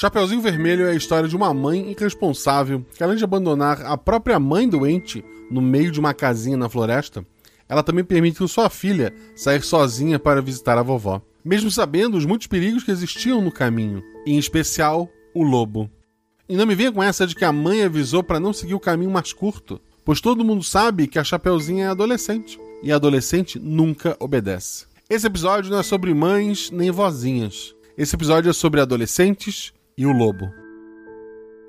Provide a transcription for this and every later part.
Chapeuzinho Vermelho é a história de uma mãe irresponsável que, além de abandonar a própria mãe doente no meio de uma casinha na floresta, ela também permitiu sua filha sair sozinha para visitar a vovó, mesmo sabendo os muitos perigos que existiam no caminho, em especial o lobo. E não me venha com essa de que a mãe avisou para não seguir o caminho mais curto, pois todo mundo sabe que a Chapeuzinha é adolescente, e a adolescente nunca obedece. Esse episódio não é sobre mães nem vozinhas. Esse episódio é sobre adolescentes e o lobo.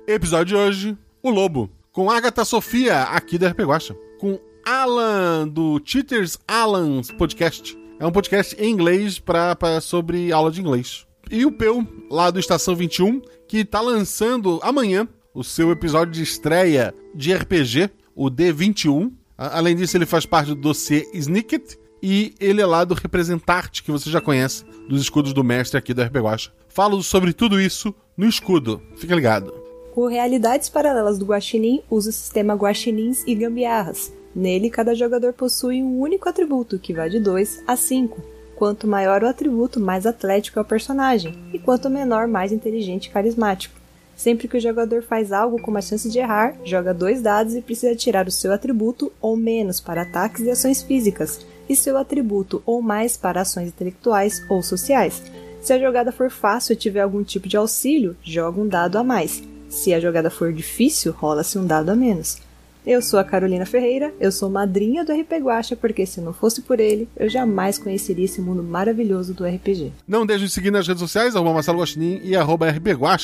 Episódio de hoje: O Lobo, com Agatha Sofia, aqui da RP Guacha, com Alan, do Cheaters Alan's Podcast. É um podcast em inglês pra, pra, sobre aula de inglês. E o Peu, lá do Estação 21, que tá lançando amanhã o seu episódio de estreia de RPG, o D21. Além disso, ele faz parte do dossiê Snicket, e ele é lá do Representarte, que você já conhece, dos escudos do mestre aqui do RP Guacha. Falo sobre tudo isso no escudo. Fica ligado. O Realidades Paralelas do Guaxinim usa o sistema Guaxinins e Gambiarras. Nele, cada jogador possui um único atributo, que vai de 2 a 5. Quanto maior o atributo, mais atlético é o personagem, e quanto menor, mais inteligente e carismático. Sempre que o jogador faz algo com uma chance de errar, joga dois dados e precisa tirar o seu atributo ou menos para ataques e ações físicas, e seu atributo ou mais para ações intelectuais ou sociais. Se a jogada for fácil e tiver algum tipo de auxílio, joga um dado a mais. Se a jogada for difícil, rola-se um dado a menos. Eu sou a Carolina Ferreira, eu sou madrinha do RP Guacha, porque se não fosse por ele, eu jamais conheceria esse mundo maravilhoso do RPG. Não deixe de seguir nas redes sociais, arroba Marcelo Guaxinim e arroba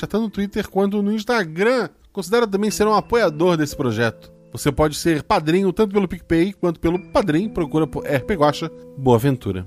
tanto no Twitter quanto no Instagram. Considera também ser um apoiador desse projeto. Você pode ser padrinho tanto pelo PicPay quanto pelo Padrim, procura por RP Guacha. Boa aventura.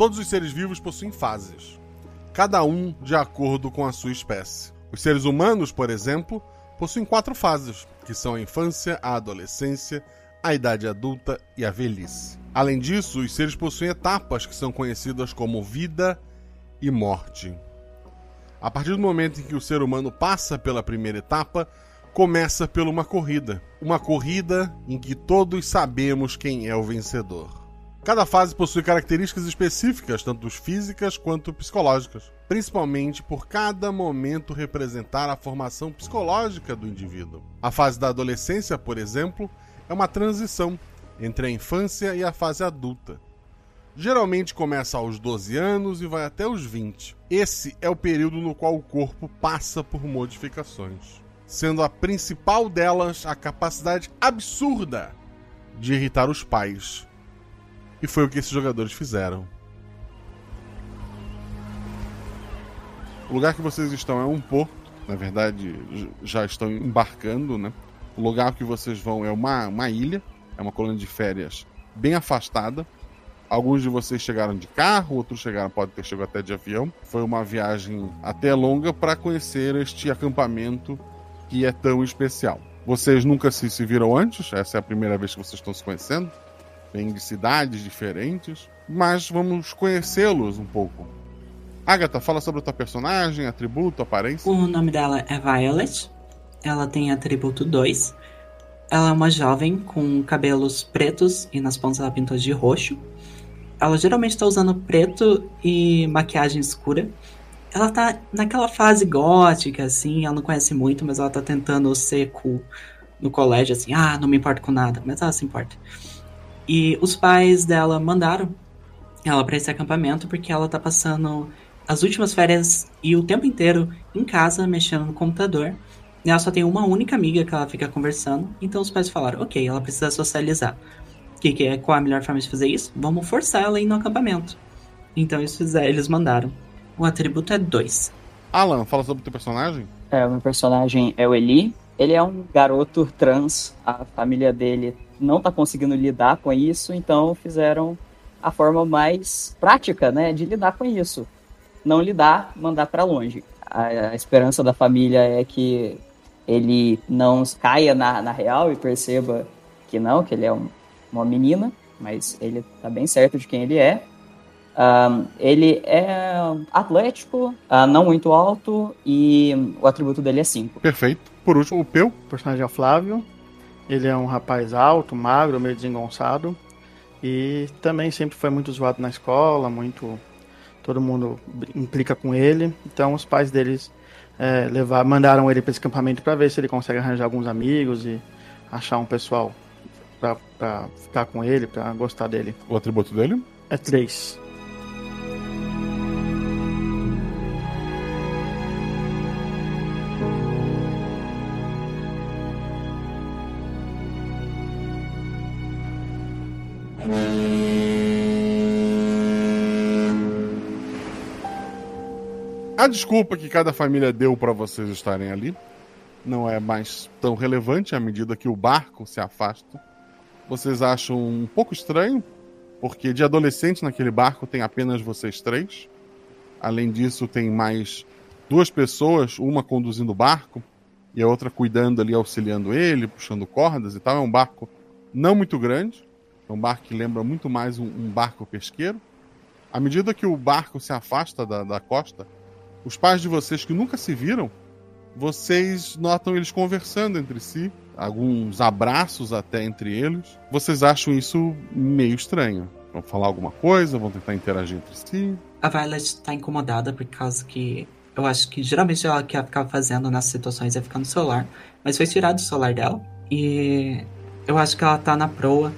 Todos os seres vivos possuem fases, cada um de acordo com a sua espécie. Os seres humanos, por exemplo, possuem quatro fases, que são a infância, a adolescência, a idade adulta e a velhice. Além disso, os seres possuem etapas que são conhecidas como vida e morte. A partir do momento em que o ser humano passa pela primeira etapa, começa por uma corrida. Uma corrida em que todos sabemos quem é o vencedor. Cada fase possui características específicas, tanto físicas quanto psicológicas, principalmente por cada momento representar a formação psicológica do indivíduo. A fase da adolescência, por exemplo, é uma transição entre a infância e a fase adulta. Geralmente começa aos 12 anos e vai até os 20. Esse é o período no qual o corpo passa por modificações, sendo a principal delas a capacidade absurda de irritar os pais e foi o que esses jogadores fizeram. O lugar que vocês estão é um porto, na verdade já estão embarcando, né? O lugar que vocês vão é uma, uma ilha, é uma colônia de férias bem afastada. Alguns de vocês chegaram de carro, outros chegaram, pode ter chegado até de avião. Foi uma viagem até longa para conhecer este acampamento que é tão especial. Vocês nunca se, se viram antes, essa é a primeira vez que vocês estão se conhecendo vêm de cidades diferentes, mas vamos conhecê-los um pouco. Agatha, fala sobre a tua personagem, atributo, aparência. O nome dela é Violet. Ela tem atributo 2. Ela é uma jovem com cabelos pretos e nas pontas ela pintou de roxo. Ela geralmente está usando preto e maquiagem escura. Ela tá naquela fase gótica, assim, ela não conhece muito, mas ela tá tentando ser cool no colégio, assim, ah, não me importo com nada, mas ela se importa. E os pais dela mandaram ela para esse acampamento porque ela tá passando as últimas férias e o tempo inteiro em casa, mexendo no computador. E ela só tem uma única amiga que ela fica conversando. Então os pais falaram: ok, ela precisa socializar. Que, que é, qual a melhor forma de fazer isso? Vamos forçar ela a ir no acampamento. Então eles, fizeram, eles mandaram. O atributo é 2. Alan, fala sobre o teu personagem. É, o meu personagem é o Eli. Ele é um garoto trans. A família dele não tá conseguindo lidar com isso, então fizeram a forma mais prática, né, de lidar com isso. Não lidar, mandar para longe. A, a, esperança da família é que ele não caia na, na real e perceba que não, que ele é um, uma menina, mas ele tá bem certo de quem ele é. Um, ele é atlético, uh, não muito alto e o atributo dele é 5. Perfeito. Por último, o Peu. O personagem é o Flávio. Ele é um rapaz alto, magro, meio desengonçado. E também sempre foi muito zoado na escola, muito. Todo mundo implica com ele. Então os pais deles é, levar, mandaram ele para esse acampamento para ver se ele consegue arranjar alguns amigos e achar um pessoal para ficar com ele, para gostar dele. O atributo dele? É 3. Desculpa que cada família deu para vocês estarem ali não é mais tão relevante à medida que o barco se afasta. Vocês acham um pouco estranho, porque de adolescente naquele barco tem apenas vocês três. Além disso, tem mais duas pessoas, uma conduzindo o barco e a outra cuidando ali, auxiliando ele, puxando cordas e tal. É um barco não muito grande, é um barco que lembra muito mais um, um barco pesqueiro. À medida que o barco se afasta da, da costa, os pais de vocês que nunca se viram, vocês notam eles conversando entre si, alguns abraços até entre eles. Vocês acham isso meio estranho. Vão falar alguma coisa, vão tentar interagir entre si. A Violet tá incomodada por causa que eu acho que geralmente ela que ficava fazendo nessas situações é ficar no celular, mas foi tirado o celular dela e eu acho que ela tá na proa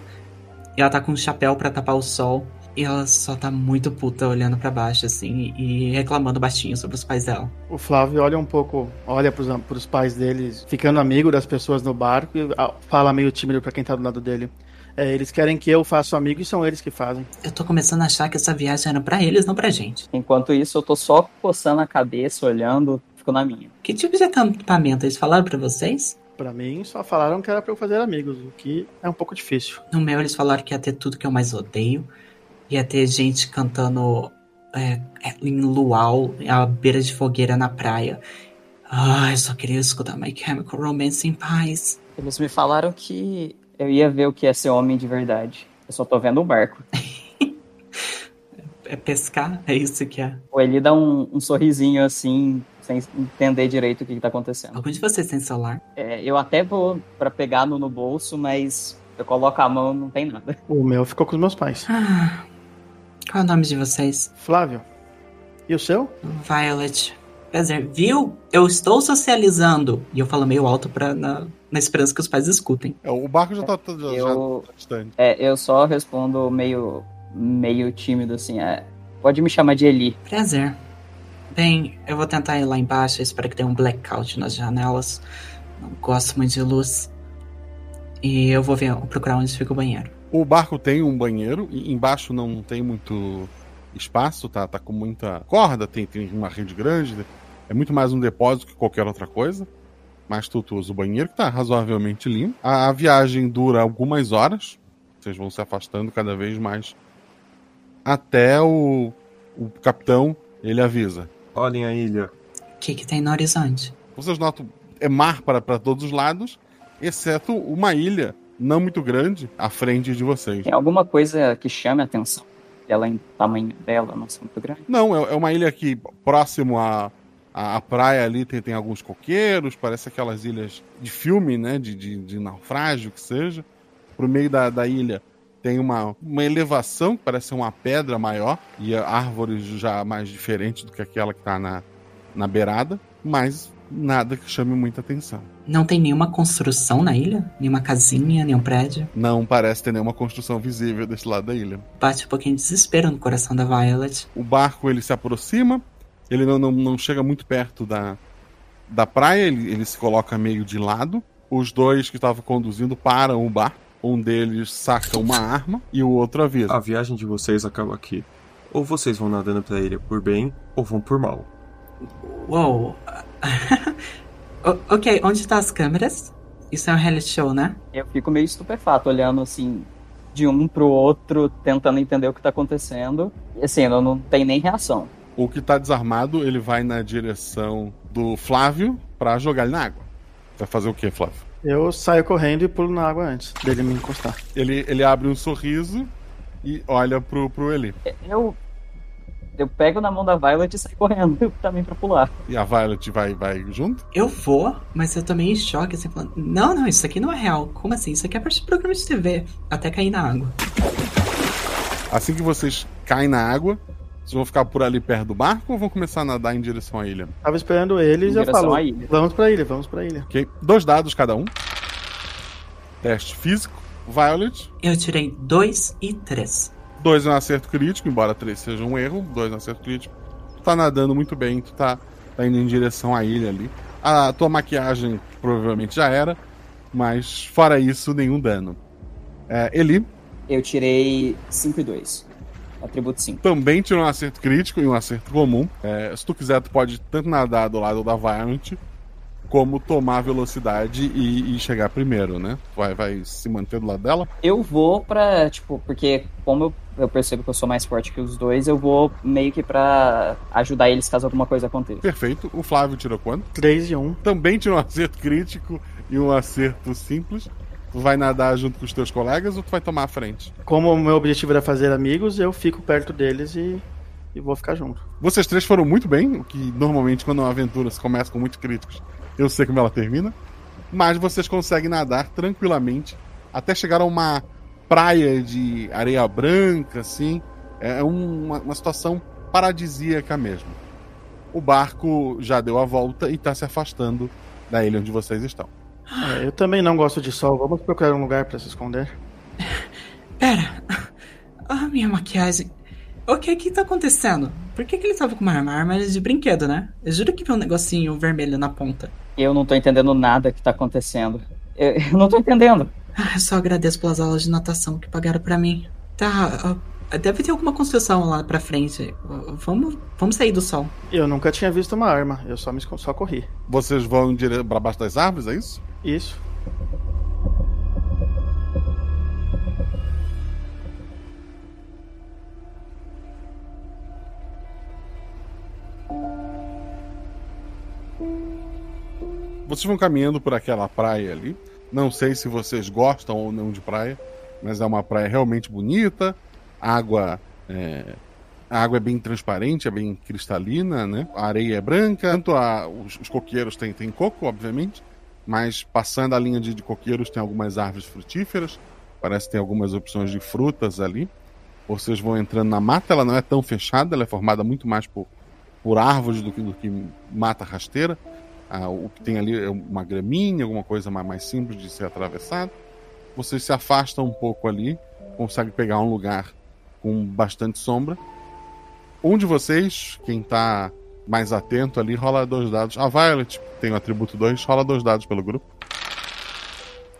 e ela tá com um chapéu para tapar o sol e ela só tá muito puta olhando para baixo, assim, e reclamando baixinho sobre os pais dela. O Flávio olha um pouco, olha pros, pros pais deles, ficando amigo das pessoas no barco e ah, fala meio tímido para quem tá do lado dele. É, eles querem que eu faça amigo e são eles que fazem. Eu tô começando a achar que essa viagem era para eles, não pra gente. Enquanto isso, eu tô só coçando a cabeça, olhando, fico na minha. Que tipo de acampamento eles falaram para vocês? Para mim, só falaram que era para eu fazer amigos, o que é um pouco difícil. No meu, eles falaram que ia ter tudo que eu mais odeio, ia ter gente cantando é, é, em luau, à beira de fogueira na praia. Ai, só queria escutar My Chemical Romance em paz. Eles me falaram que eu ia ver o que é ser homem de verdade. Eu só tô vendo o barco. é pescar? É isso que é. Ou ele dá um, um sorrisinho assim, sem entender direito o que, que tá acontecendo. Algum de vocês tem celular? É, eu até vou para pegar no, no bolso, mas eu coloco a mão não tem nada. O meu ficou com os meus pais. Ah, qual é o nome de vocês? Flávio. E o seu? Violet. Prazer. Viu? Eu estou socializando. E eu falo meio alto pra, na, na esperança que os pais escutem. É, o barco já tá, já, eu, já distante. É, eu só respondo meio, meio tímido, assim. É, pode me chamar de Eli. Prazer. Bem, eu vou tentar ir lá embaixo. Eu espero que tenha um blackout nas janelas. Não gosto muito de luz. E eu vou ver, procurar onde fica o banheiro. O barco tem um banheiro, e embaixo não tem muito espaço, tá, tá com muita corda, tem, tem uma rede grande, é muito mais um depósito que qualquer outra coisa. Mas tu, tu usa o banheiro que tá razoavelmente limpo. A, a viagem dura algumas horas, vocês vão se afastando cada vez mais até o, o capitão ele avisa. Olhem a ilha. O que, que tem no horizonte? Vocês notam, é mar para, para todos os lados, exceto uma ilha não muito grande à frente de vocês. Tem alguma coisa que chame a atenção. ela em tamanho dela não ser muito grande. Não, é, é uma ilha que próximo à, à, à praia ali tem, tem alguns coqueiros, parece aquelas ilhas de filme, né? De, de, de naufrágio que seja. Pro meio da, da ilha tem uma, uma elevação que parece ser uma pedra maior e árvores já mais diferentes do que aquela que está na, na beirada, mas nada que chame muita atenção. Não tem nenhuma construção na ilha? Nenhuma casinha, nenhum prédio? Não parece ter nenhuma construção visível desse lado da ilha. Bate um pouquinho de desespero no coração da Violet. O barco ele se aproxima, ele não, não, não chega muito perto da, da praia, ele, ele se coloca meio de lado. Os dois que estavam conduzindo param o barco. Um deles saca uma arma e o outro avisa. A viagem de vocês acaba aqui. Ou vocês vão nadando pra ilha por bem, ou vão por mal. Uou. O- ok, onde estão as câmeras? Isso é um reality show, né? Eu fico meio estupefato olhando assim de um pro outro, tentando entender o que tá acontecendo. E assim, eu não tenho nem reação. O que tá desarmado, ele vai na direção do Flávio pra jogar ele na água. Vai fazer o que, Flávio? Eu saio correndo e pulo na água antes dele me encostar. Ele, ele abre um sorriso e olha pro, pro Eli. Eu eu pego na mão da Violet e saio correndo também pra pular. E a Violet vai, vai junto? Eu vou, mas eu meio em choque, assim, falando, não, não, isso aqui não é real. Como assim? Isso aqui é parte do programa de TV. Até cair na água. Assim que vocês caem na água, vocês vão ficar por ali perto do barco ou vão começar a nadar em direção à ilha? Tava esperando eles Em e eu direção falo, à ilha. vamos pra ilha, vamos pra ilha. Ok? Dois dados cada um. Teste físico. Violet. Eu tirei dois e três. Dois é um acerto crítico, embora três seja um erro. Dois é um acerto crítico. Tu tá nadando muito bem, tu tá, tá indo em direção à ilha ali. A tua maquiagem provavelmente já era, mas fora isso, nenhum dano. É, Eli Eu tirei 5 e 2. Atributo 5. também tirou um acerto crítico e um acerto comum. É, se tu quiser, tu pode tanto nadar do lado da Violent, como tomar velocidade e, e chegar primeiro, né? Vai, vai se manter do lado dela. Eu vou pra, tipo, porque como eu, eu percebo que eu sou mais forte que os dois, eu vou meio que pra ajudar eles caso alguma coisa aconteça. Perfeito. O Flávio tirou quanto? 3 e 1. Também tirou um acerto crítico e um acerto simples. Tu vai nadar junto com os teus colegas ou tu vai tomar a frente? Como o meu objetivo era fazer amigos, eu fico perto deles e, e vou ficar junto. Vocês três foram muito bem, o que normalmente quando uma aventura se começa com muitos críticos, eu sei como ela termina. Mas vocês conseguem nadar tranquilamente até chegar a uma praia de areia branca, assim. É uma, uma situação paradisíaca mesmo. O barco já deu a volta e está se afastando da ilha onde vocês estão. É, eu também não gosto de sol, vamos procurar um lugar pra se esconder. Pera. Ah, minha maquiagem. O que que tá acontecendo? Por que, que ele tava com uma arma? Arma de brinquedo, né? Eu juro que vi um negocinho vermelho na ponta. Eu não tô entendendo nada que tá acontecendo. Eu, eu não tô entendendo. Ah, eu só agradeço pelas aulas de natação que pagaram pra mim. Tá, deve ter alguma construção lá pra frente. Vamos, vamos sair do sol. Eu nunca tinha visto uma arma, eu só, me, só corri. Vocês vão dire... para baixo das árvores, é isso? Isso. Vocês vão caminhando por aquela praia ali. Não sei se vocês gostam ou não de praia, mas é uma praia realmente bonita. Água é, a água é bem transparente, é bem cristalina, né? A areia é branca. Tanto a, os, os coqueiros têm, têm coco, obviamente, mas passando a linha de, de coqueiros tem algumas árvores frutíferas. Parece que tem algumas opções de frutas ali. Vocês vão entrando na mata, ela não é tão fechada, ela é formada muito mais por, por árvores do que, do que mata rasteira. Ah, o que tem ali é uma graminha, alguma coisa mais, mais simples de ser atravessado. Vocês se afastam um pouco ali, conseguem pegar um lugar com bastante sombra. Um de vocês, quem tá mais atento ali, rola dois dados. A Violet tem o atributo 2, rola dois dados pelo grupo.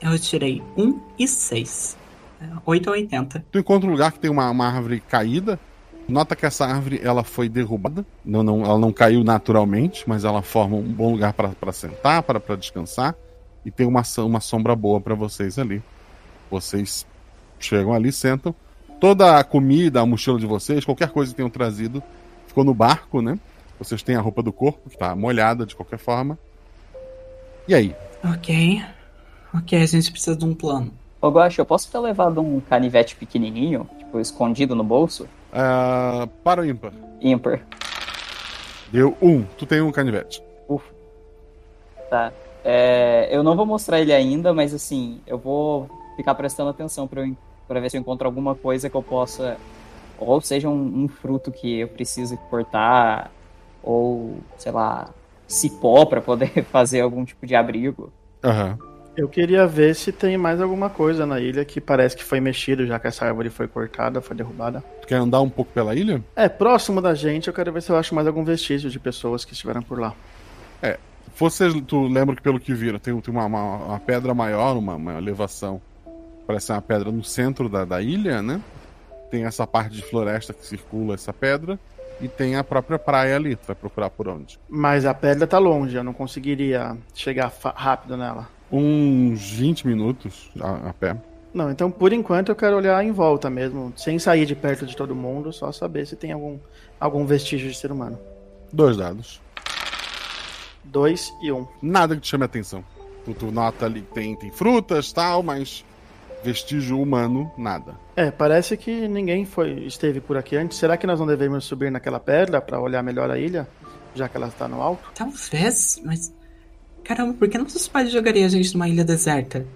Eu tirei um e seis. É, 8 ou 80. Tu encontra um lugar que tem uma, uma árvore caída. Nota que essa árvore ela foi derrubada. Não, não, ela não caiu naturalmente, mas ela forma um bom lugar para sentar, para descansar. E tem uma, uma sombra boa para vocês ali. Vocês chegam ali, sentam. Toda a comida, a mochila de vocês, qualquer coisa que tenham trazido, ficou no barco, né? Vocês têm a roupa do corpo, que tá molhada de qualquer forma. E aí? Ok. Ok, a gente precisa de um plano. Ô, Guaxa, eu posso ter levado um canivete pequenininho, tipo, escondido no bolso? Ah, para o ímpar. Ímpar. Deu um. Tu tem um canivete. Tá. É, eu não vou mostrar ele ainda, mas assim, eu vou ficar prestando atenção pra, eu, pra ver se eu encontro alguma coisa que eu possa. Ou seja, um, um fruto que eu preciso cortar, ou, sei lá, cipó pra poder fazer algum tipo de abrigo. Aham. Eu queria ver se tem mais alguma coisa na ilha que parece que foi mexido, já que essa árvore foi cortada, foi derrubada. Tu quer andar um pouco pela ilha? É, próximo da gente, eu quero ver se eu acho mais algum vestígio de pessoas que estiveram por lá. É. Vocês, tu lembra que pelo que viram, tem, tem uma, uma, uma pedra maior, uma, uma elevação. Parece uma pedra no centro da, da ilha, né? Tem essa parte de floresta que circula essa pedra. E tem a própria praia ali. Tu vai procurar por onde? Mas a pedra tá longe, eu não conseguiria chegar rápido nela. Uns 20 minutos a, a pé. Não, então por enquanto eu quero olhar em volta mesmo, sem sair de perto de todo mundo, só saber se tem algum, algum vestígio de ser humano. Dois dados. Dois e um. Nada que te chame a atenção. Tu, tu nota ali que tem, tem frutas tal, mas vestígio humano, nada. É, parece que ninguém foi esteve por aqui antes. Será que nós não devemos subir naquela pedra pra olhar melhor a ilha, já que ela está no alto? Talvez, mas. Caramba, por que nossos pais jogariam a gente numa ilha deserta?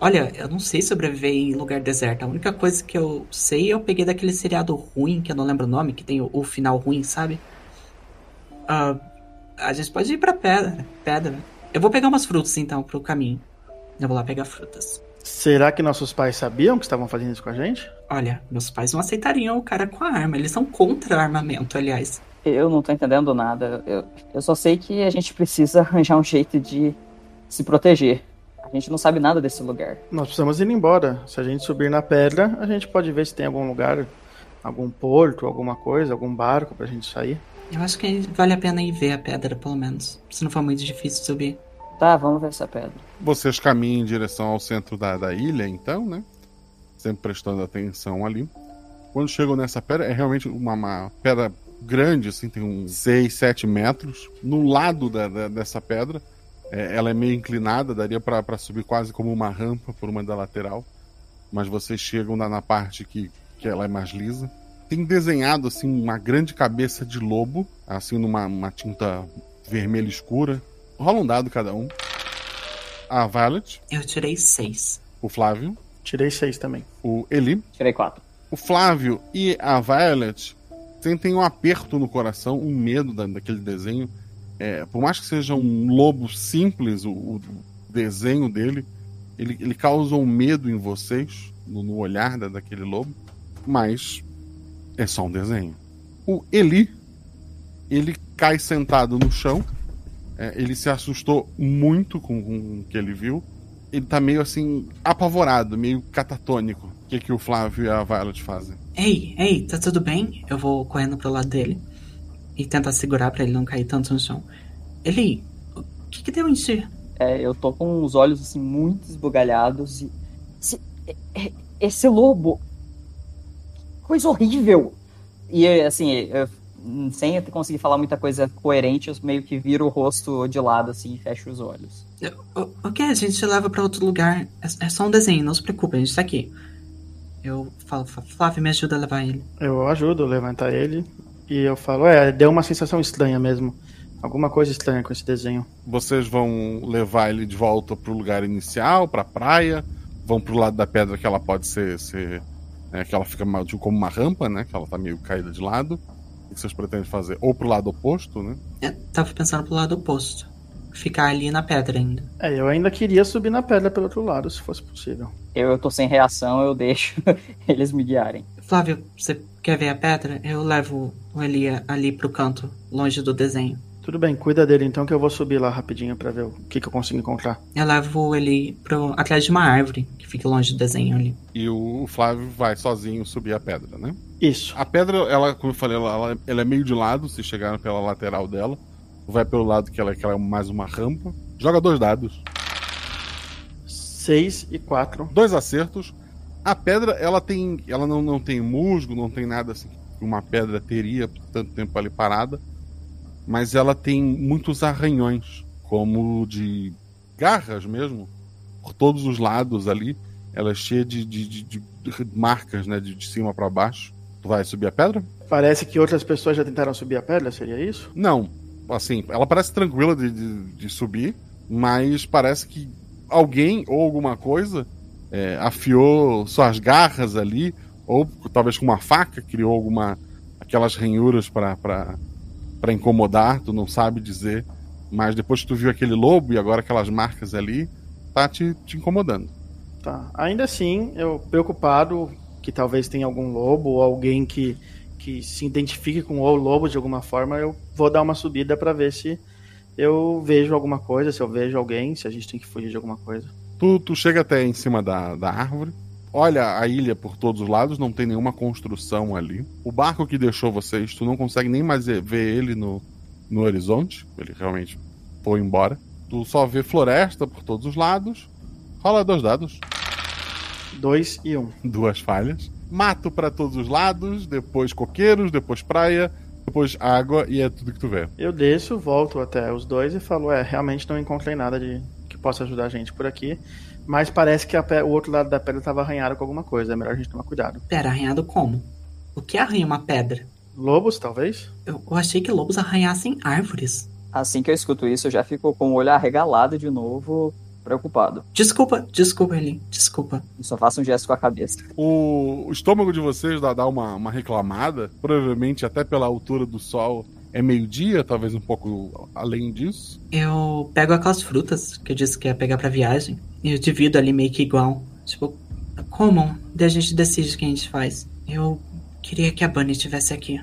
Olha, eu não sei sobreviver em lugar deserto. A única coisa que eu sei eu peguei daquele seriado ruim, que eu não lembro o nome, que tem o, o final ruim, sabe? Ah, a gente pode ir pra pedra, pedra. Eu vou pegar umas frutas então pro caminho. Eu vou lá pegar frutas. Será que nossos pais sabiam que estavam fazendo isso com a gente? Olha, meus pais não aceitariam o cara com a arma. Eles são contra armamento, aliás. Eu não tô entendendo nada. Eu, eu só sei que a gente precisa arranjar um jeito de se proteger. A gente não sabe nada desse lugar. Nós precisamos ir embora. Se a gente subir na pedra, a gente pode ver se tem algum lugar, algum porto, alguma coisa, algum barco pra gente sair. Eu acho que vale a pena ir ver a pedra, pelo menos. Se não for muito difícil subir. Tá, vamos ver essa pedra. Vocês caminham em direção ao centro da, da ilha, então, né? Sempre prestando atenção ali. Quando chegam nessa pedra, é realmente uma, uma pedra grande, assim, tem uns 6, 7 metros. No lado da, da- dessa pedra, é, ela é meio inclinada, daria pra pra subir quase como uma rampa por uma da lateral. Mas vocês chegam na, na parte que, que ela é mais lisa. Tem desenhado, assim, uma grande cabeça de lobo, assim, numa uma tinta vermelha escura. Rola um dado cada um. A Violet, Eu tirei seis. o Flávio. Tirei seis também. O Eli. Tirei quatro. O Flávio e a Violet sentem um aperto no coração, um medo da- daquele desenho. É, por mais que seja um lobo simples, o, o desenho dele, ele, ele causa um medo em vocês, no, no olhar da- daquele lobo, mas é só um desenho. O Eli, ele cai sentado no chão, é, ele se assustou muito com, com o que ele viu, ele tá meio assim, apavorado, meio catatônico. O que, que o Flávio e a Violet fazem? Ei, ei, tá tudo bem? Eu vou correndo pro lado dele e tentar segurar pra ele não cair tanto no chão. Eli, o que que deu em ti? É, eu tô com os olhos assim muito esbugalhados e. Esse, é- esse lobo. Coisa horrível! E assim, eu, sem conseguir falar muita coisa coerente, eu meio que viro o rosto de lado assim e fecho os olhos. O, o que? A gente leva pra outro lugar. É, é só um desenho, não se preocupe, a gente tá aqui. Eu falo, "Flá- Flávio, me ajuda a levar ele. Eu ajudo a levantar ele e eu falo, é, deu uma sensação estranha mesmo. Alguma coisa estranha com esse desenho. Vocês vão levar ele de volta pro lugar inicial, pra praia, vão pro lado da pedra que ela pode ser. ser né, que ela fica tipo, como uma rampa, né? Que ela tá meio caída de lado. O que vocês pretendem fazer? Ou pro lado oposto, né? Eu tava pensando pro lado oposto. Ficar ali na pedra ainda. É, eu ainda queria subir na pedra pelo outro lado, se fosse possível. Eu, eu tô sem reação, eu deixo eles me guiarem. Flávio, você quer ver a pedra? Eu levo o Eli ali pro canto, longe do desenho. Tudo bem, cuida dele então que eu vou subir lá rapidinho pra ver o que, que eu consigo encontrar. Eu levo ele pro, atrás de uma árvore que fica longe do desenho ali. E o Flávio vai sozinho subir a pedra, né? Isso. A pedra, ela, como eu falei, ela, ela- ela é meio de lado, se chegaram pela lateral dela. Vai pelo lado que ela, que ela é mais uma rampa. Joga dois dados. 6 e 4. Dois acertos. A pedra, ela tem. Ela não, não tem musgo, não tem nada assim que uma pedra teria por tanto tempo ali parada. Mas ela tem muitos arranhões, como de garras mesmo, por todos os lados ali. Ela é cheia de, de, de- de marcas, né? De, de cima para baixo. Tu vai subir a pedra? Parece que outras pessoas já tentaram subir a pedra, seria isso? Não. Assim, ela parece tranquila de, de, de subir, mas parece que alguém ou alguma coisa é, afiou suas garras ali, ou talvez com uma faca criou alguma. aquelas ranhuras para incomodar, tu não sabe dizer. Mas depois que tu viu aquele lobo e agora aquelas marcas ali, tá te, te incomodando. Tá. Ainda assim, eu preocupado que talvez tenha algum lobo ou alguém que, que se identifique com o lobo de alguma forma, eu vou dar uma subida para ver se eu vejo alguma coisa, se eu vejo alguém, se a gente tem que fugir de alguma coisa. Tu, tu chega até em cima da, da árvore, olha a ilha por todos os lados, não tem nenhuma construção ali. O barco que deixou vocês, tu não consegue nem mais ver ele no, no horizonte, ele realmente foi embora. Tu só vê floresta por todos os lados. Rola dois dados. Dois e um. Duas falhas. Mato para todos os lados, depois coqueiros, depois praia, depois água e é tudo que tu vê. Eu desço, volto até os dois e falo: É, realmente não encontrei nada de que possa ajudar a gente por aqui. Mas parece que o outro lado da pedra estava arranhado com alguma coisa. É melhor a gente tomar cuidado. Pera, arranhado como? O que arranha uma pedra? Lobos, talvez? Eu, eu achei que lobos arranhassem árvores. Assim que eu escuto isso, eu já fico com o olho arregalado de novo, preocupado. Desculpa, desculpa, Eli, desculpa. Eu só faço um gesto com a cabeça. O, o estômago de vocês dá, dá uma, uma reclamada, provavelmente até pela altura do sol. É meio-dia, talvez um pouco além disso. Eu pego aquelas frutas que eu disse que ia pegar pra viagem. E eu divido ali meio que igual. Tipo, comam. Daí a gente decide o que a gente faz. Eu queria que a Bunny estivesse aqui.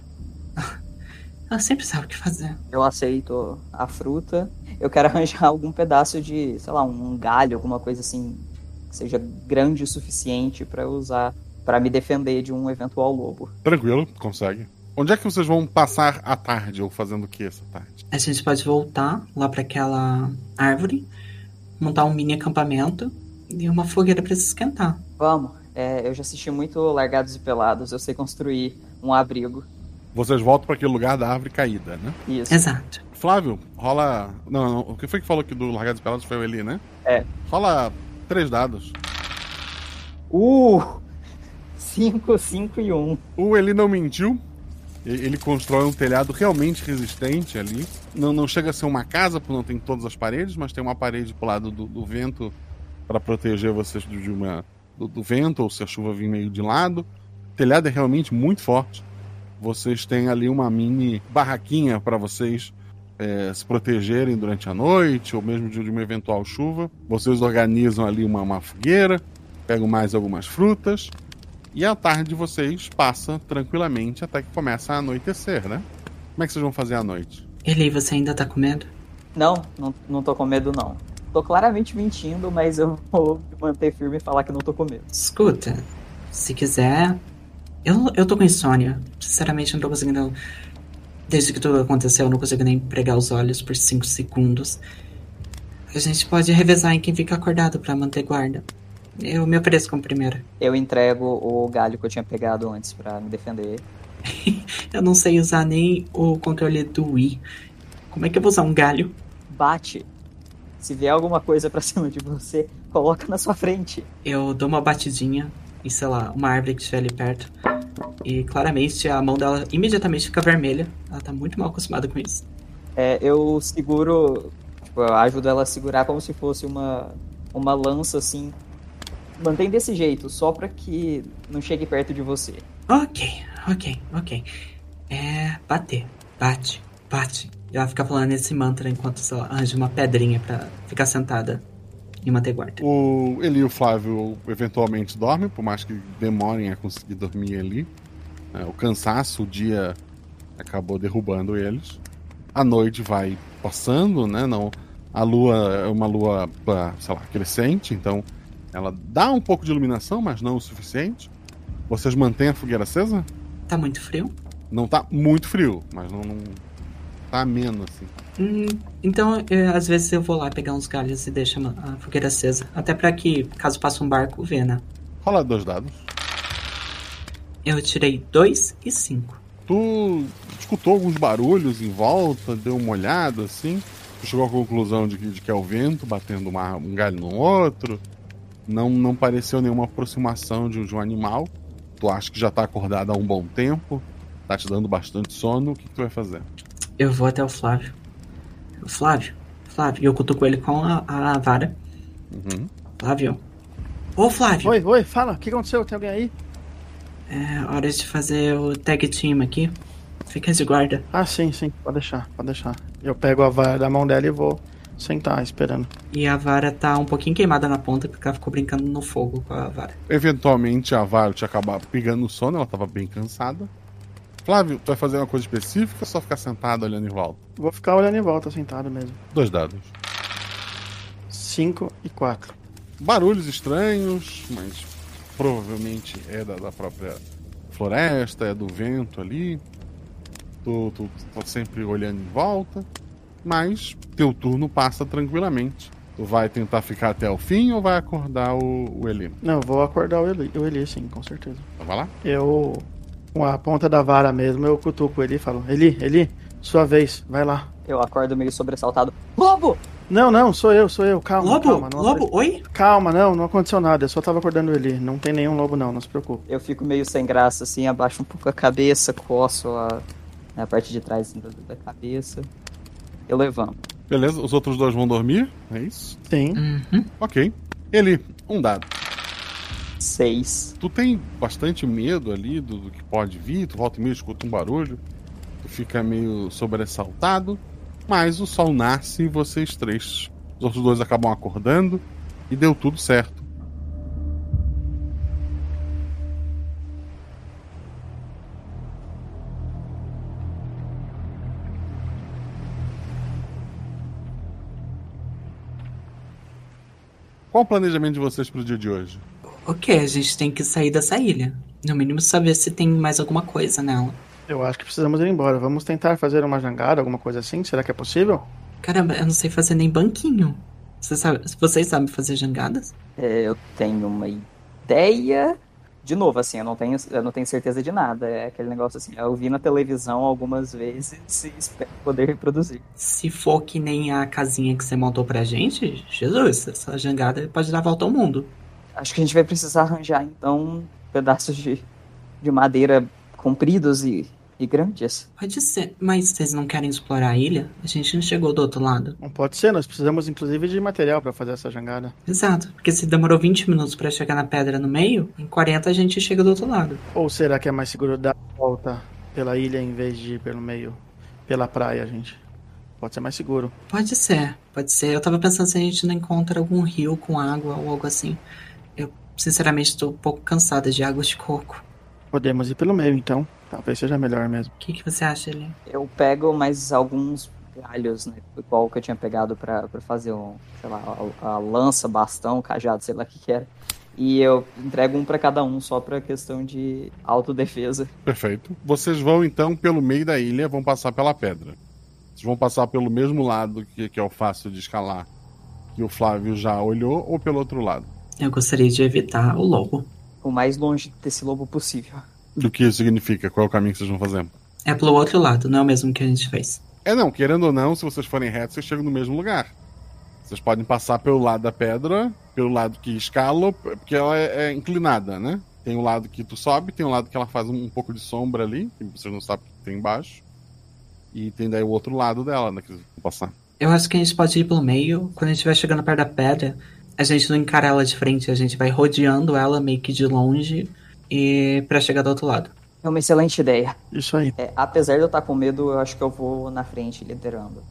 Ela sempre sabe o que fazer. Eu aceito a fruta. Eu quero arranjar algum pedaço de, sei lá, um galho, alguma coisa assim, que seja grande o suficiente para usar para me defender de um eventual lobo. Tranquilo, consegue. Onde é que vocês vão passar a tarde ou fazendo o que essa tarde? A gente pode voltar lá para aquela árvore, montar um mini acampamento e uma fogueira para se esquentar. Vamos. É, eu já assisti muito Largados e Pelados. Eu sei construir um abrigo. Vocês voltam para aquele lugar da árvore caída, né? Isso. Exato. Flávio, rola. Não, não, o que foi que falou que do Largados Pelados foi o Eli, né? É. Rola três dados. Uh! 5, 5 e 1. Um. O Eli não mentiu. Ele constrói um telhado realmente resistente ali. Não, não chega a ser uma casa, porque não tem todas as paredes, mas tem uma parede pro lado do, do vento para proteger vocês de uma, do, do, vento, ou se a chuva vir meio de lado. O telhado é realmente muito forte. Vocês têm ali uma mini barraquinha para vocês é, se protegerem durante a noite, ou mesmo de, uma eventual chuva. Vocês organizam ali uma, uma fogueira, pegam mais algumas frutas e a tarde de vocês passa tranquilamente até que começa a anoitecer, né? Como é que vocês vão fazer à noite? Eli, você ainda tá com medo? Não, não, não tô com medo não. Tô claramente mentindo, mas eu vou manter firme e falar que não tô com medo. Escuta, se quiser. Eu, eu tô com insônia. Sinceramente, não tô conseguindo. Desde que tudo aconteceu, eu não consigo nem pregar os olhos por 5 segundos. A gente pode revezar em quem fica acordado para manter guarda. Eu me ofereço como primeira. Eu entrego o galho que eu tinha pegado antes para me defender. eu não sei usar nem o controle do Wii. Como é que eu vou usar um galho? Bate. Se vier alguma coisa pra cima de você, coloca na sua frente. Eu dou uma batidinha em, sei lá, uma árvore que estiver ali perto. E claramente a mão dela imediatamente fica vermelha. Ela tá muito mal acostumada com isso. É, eu seguro. Tipo, eu ajudo ela a segurar como se fosse uma, uma lança assim mantém desse jeito, só para que não chegue perto de você. Ok, ok, ok. É. bater. Bate, bate. E ela fica falando esse mantra enquanto ela arranja uma pedrinha para ficar sentada e manter guarda. O Eli e o Flávio eventualmente dormem, por mais que demorem a conseguir dormir ali. É, o cansaço, o dia acabou derrubando eles. A noite vai passando, né? Não, a lua é uma lua, sei lá, crescente, então ela dá um pouco de iluminação, mas não o suficiente. Vocês mantêm a fogueira acesa? Tá muito frio? Não tá muito frio, mas não, não tá ameno assim. Hum, então, eu, às vezes eu vou lá pegar uns galhos e deixo a fogueira acesa. Até para que, caso passe um barco, vê, né? Rola dois dados. Eu tirei dois e cinco. Tu escutou alguns barulhos em volta, deu uma olhada assim. Tu chegou à conclusão de que, de que é o vento batendo uma, um galho no outro. Não, não pareceu nenhuma aproximação de, de um animal. Tu acha que já tá acordado há um bom tempo, tá te dando bastante sono, o que, que tu vai fazer? Eu vou até o Flávio. Flávio, Flávio, e eu cutuco ele com a, a vara. Uhum. Flávio. Ô, Flávio. Oi, oi, fala, o que aconteceu? Tem alguém aí? É hora de fazer o tag team aqui. Fica de guarda. Ah, sim, sim, pode deixar, pode deixar. Eu pego a vara da mão dela e vou sentar esperando. E a vara tá um pouquinho queimada na ponta porque ela ficou brincando no fogo com a vara. Eventualmente a Vara te acabar pegando no sono, ela tava bem cansada. Flávio, tu vai fazer uma coisa específica ou só ficar sentado olhando em volta? Vou ficar olhando em volta, sentado mesmo. Dois dados. 5 e 4. Barulhos estranhos, mas provavelmente é da, da própria floresta, é do vento ali. Tu, tu tá sempre olhando em volta, mas teu turno passa tranquilamente. Tu vai tentar ficar até o fim ou vai acordar o, o Eli? Não, eu vou acordar o Eli, o Eli sim, com certeza. Então vai lá? Eu, com a ponta da vara mesmo, eu cutuco ele e falo: Eli, Eli, sua vez, vai lá. Eu acordo meio sobressaltado. Lobo! Não, não, sou eu, sou eu, calma. Lobo? calma, não Lobo, oi? Calma, não, não aconteceu nada, eu só tava acordando ele. Não tem nenhum lobo, não, não se preocupe. Eu fico meio sem graça, assim, abaixo um pouco a cabeça, coço a, a parte de trás assim, da, da cabeça. Eu levanto. Beleza, os outros dois vão dormir, é isso? Sim. Uhum. Ok. Eli, um dado. Seis. Tu tem bastante medo ali do, do que pode vir, tu volta e meia escuta um barulho, tu fica meio sobressaltado, mas o sol nasce e vocês três, os outros dois acabam acordando e deu tudo certo. Qual o planejamento de vocês pro dia de hoje? Ok, a gente tem que sair dessa ilha. No mínimo saber se tem mais alguma coisa nela. Eu acho que precisamos ir embora. Vamos tentar fazer uma jangada, alguma coisa assim? Será que é possível? Caramba, eu não sei fazer nem banquinho. Você sabe, vocês sabem fazer jangadas? É, eu tenho uma ideia. De novo, assim, eu não tenho, eu não tenho certeza de nada. É aquele negócio assim, eu vi na televisão algumas vezes e espero poder reproduzir. Se for que nem a casinha que você montou pra gente, Jesus, essa jangada pode dar a volta ao mundo. Acho que a gente vai precisar arranjar, então, pedaços de, de madeira compridos e, e grandes. Pode ser, mas vocês não querem explorar a ilha? A gente não chegou do outro lado. Não pode ser, nós precisamos inclusive de material pra fazer essa jangada. Exato, porque se demorou 20 minutos pra chegar na pedra no meio, em 40 a gente chega do outro lado. Ou será que é mais seguro dar a volta pela ilha em vez de ir pelo meio, pela praia, gente? Pode ser mais seguro. Pode ser, pode ser. Eu tava pensando se a gente não encontra algum rio com água ou algo assim. Sinceramente, tô um pouco cansada de água de coco. Podemos ir pelo meio, então. Talvez seja melhor mesmo. O que, que você acha, Eli? Eu pego mais alguns galhos, né? Igual que eu tinha pegado pra, pra fazer um, sei lá, a, a lança, bastão, cajado, sei lá o que que era. E eu entrego um pra cada um, só pra questão de autodefesa. Perfeito. Vocês vão então pelo meio da ilha, vão passar pela pedra. Vocês vão passar pelo mesmo lado que, que é o fácil de escalar, que o Flávio já olhou, ou pelo outro lado? Eu gostaria de evitar o lobo. O mais longe desse lobo possível. Do que isso significa? Qual é o caminho que vocês vão fazer? É pelo outro lado, não é o mesmo que a gente fez. É não, querendo ou não, se vocês forem retos, vocês chegam no mesmo lugar. Vocês podem passar pelo lado da pedra, pelo lado que escala, porque ela é, é inclinada, né? Tem o lado que tu sobe, tem o lado que ela faz um, um pouco de sombra ali, que vocês não sabem que tem embaixo. E tem daí o outro lado dela, né? Que vocês vão passar. Eu acho que a gente pode ir pelo meio. Quando a gente vai chegando perto da pedra, a gente não encara ela de frente, a gente vai rodeando ela meio que de longe e para chegar do outro lado. É uma excelente ideia. Isso aí. É, apesar de eu estar com medo, eu acho que eu vou na frente liderando.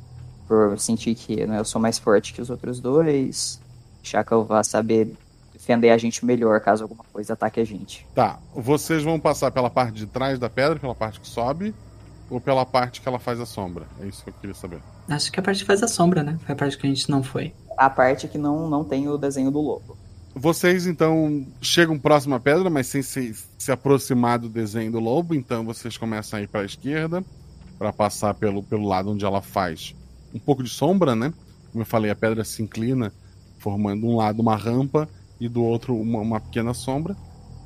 Por sentir que né, eu sou mais forte que os outros dois. Já que eu vá saber defender a gente melhor caso alguma coisa ataque a gente. Tá, vocês vão passar pela parte de trás da pedra, pela parte que sobe, ou pela parte que ela faz a sombra? É isso que eu queria saber. Acho que a parte que faz a sombra, né? Foi a parte que a gente não foi. A parte que não, não tem o desenho do lobo. Vocês então chegam próximo à pedra, mas sem se, se aproximar do desenho do lobo, então vocês começam a ir para a esquerda, para passar pelo, pelo lado onde ela faz um pouco de sombra, né? Como eu falei, a pedra se inclina, formando um lado uma rampa e do outro uma, uma pequena sombra.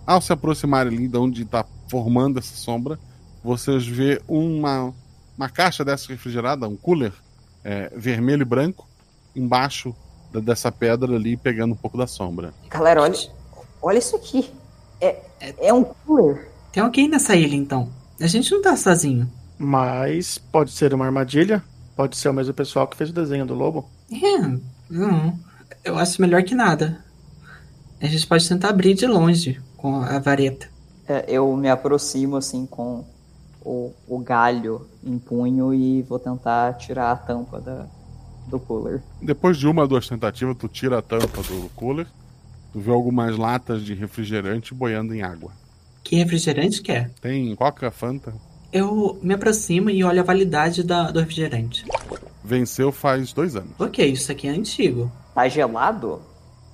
Ao se aproximar ali de onde está formando essa sombra, vocês vê uma, uma caixa dessa refrigerada, um cooler é, vermelho e branco, embaixo da- dessa pedra ali, pegando um pouco da sombra. Galera, olha, olha isso aqui. É, é um cooler. Tem alguém nessa ilha, então. A gente não tá sozinho. Mas pode ser uma armadilha. Pode ser o mesmo pessoal que fez o desenho do lobo. É, não. Eu acho melhor que nada. A gente pode tentar abrir de longe com a vareta. É, eu me aproximo assim com o, o galho em punho e vou tentar tirar a tampa da, do cooler. Depois de uma ou duas tentativas, tu tira a tampa do cooler. Tu vê algumas latas de refrigerante boiando em água. Que refrigerante que é? Tem Coca, Fanta. Eu me aproximo e olho a validade da, do refrigerante. Venceu faz dois anos. Ok, isso aqui é antigo. Tá gelado?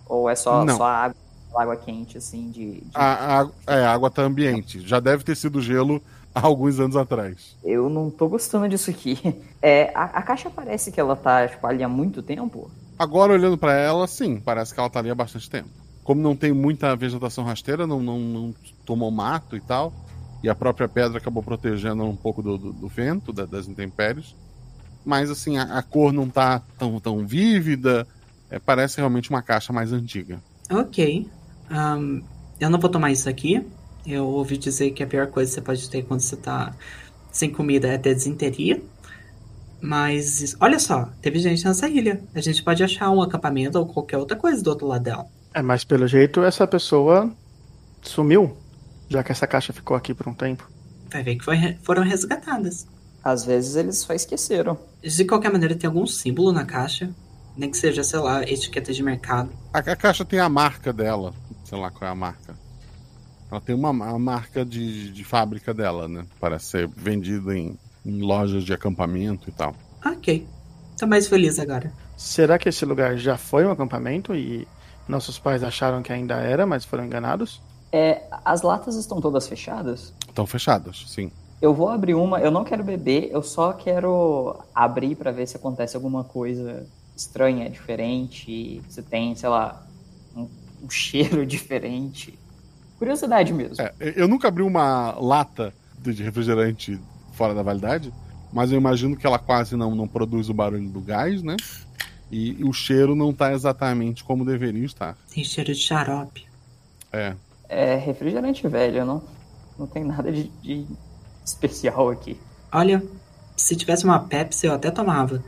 Ou é só, Não. só água, água quente, assim, de. de- A, a, é, a água tá ambiente. Já deve ter sido gelo há alguns anos atrás. Eu não tô gostando disso aqui. É, a, a caixa parece que ela tá, tipo, ali há muito tempo. Agora, olhando pra ela, sim, parece que ela tá ali há bastante tempo. Como não tem muita vegetação rasteira, não, não, não tomou mato e tal, e a própria pedra acabou protegendo um pouco do, do, do vento, da- das intempéries. Mas, assim, a, a cor não tá tão, tão vívida, é, parece realmente uma caixa mais antiga. Ok. Ahn, eu não vou tomar isso aqui. Eu ouvi dizer que a pior coisa que você pode ter quando você tá sem comida é ter desinteria. Mas, olha só, teve gente nessa ilha. A gente pode achar um acampamento ou qualquer outra coisa do outro lado dela. É, mas pelo jeito essa pessoa sumiu. Já que essa caixa ficou aqui por um tempo. Vai ver que foi- foram resgatadas. Às vezes eles só esqueceram. De qualquer maneira, tem algum símbolo na caixa. Nem que seja, sei lá, etiqueta de mercado. A, a caixa tem a marca dela, sei lá qual é a marca. Ela tem uma, a marca de, de fábrica dela, né? Parece ser vendida em, em lojas de acampamento e tal. Ok. Tô mais feliz agora. Será que esse lugar já foi um acampamento e nossos pais acharam que ainda era, mas foram enganados? É, as latas estão todas fechadas? Estão fechadas, sim. Eu vou abrir uma, eu não quero beber, eu só quero abrir pra ver se acontece alguma coisa estranha, diferente, se tem, sei lá, um, um cheiro diferente. Curiosidade mesmo. É, eu nunca abri uma lata de refrigerante fora da validade, mas eu imagino que ela quase não, não produz o barulho do gás, né? E, e o cheiro não tá exatamente como deveria estar. Tem cheiro de xarope. É. É refrigerante velho, não, não tem nada de, de especial aqui. Olha, se tivesse uma Pepsi eu até tomava.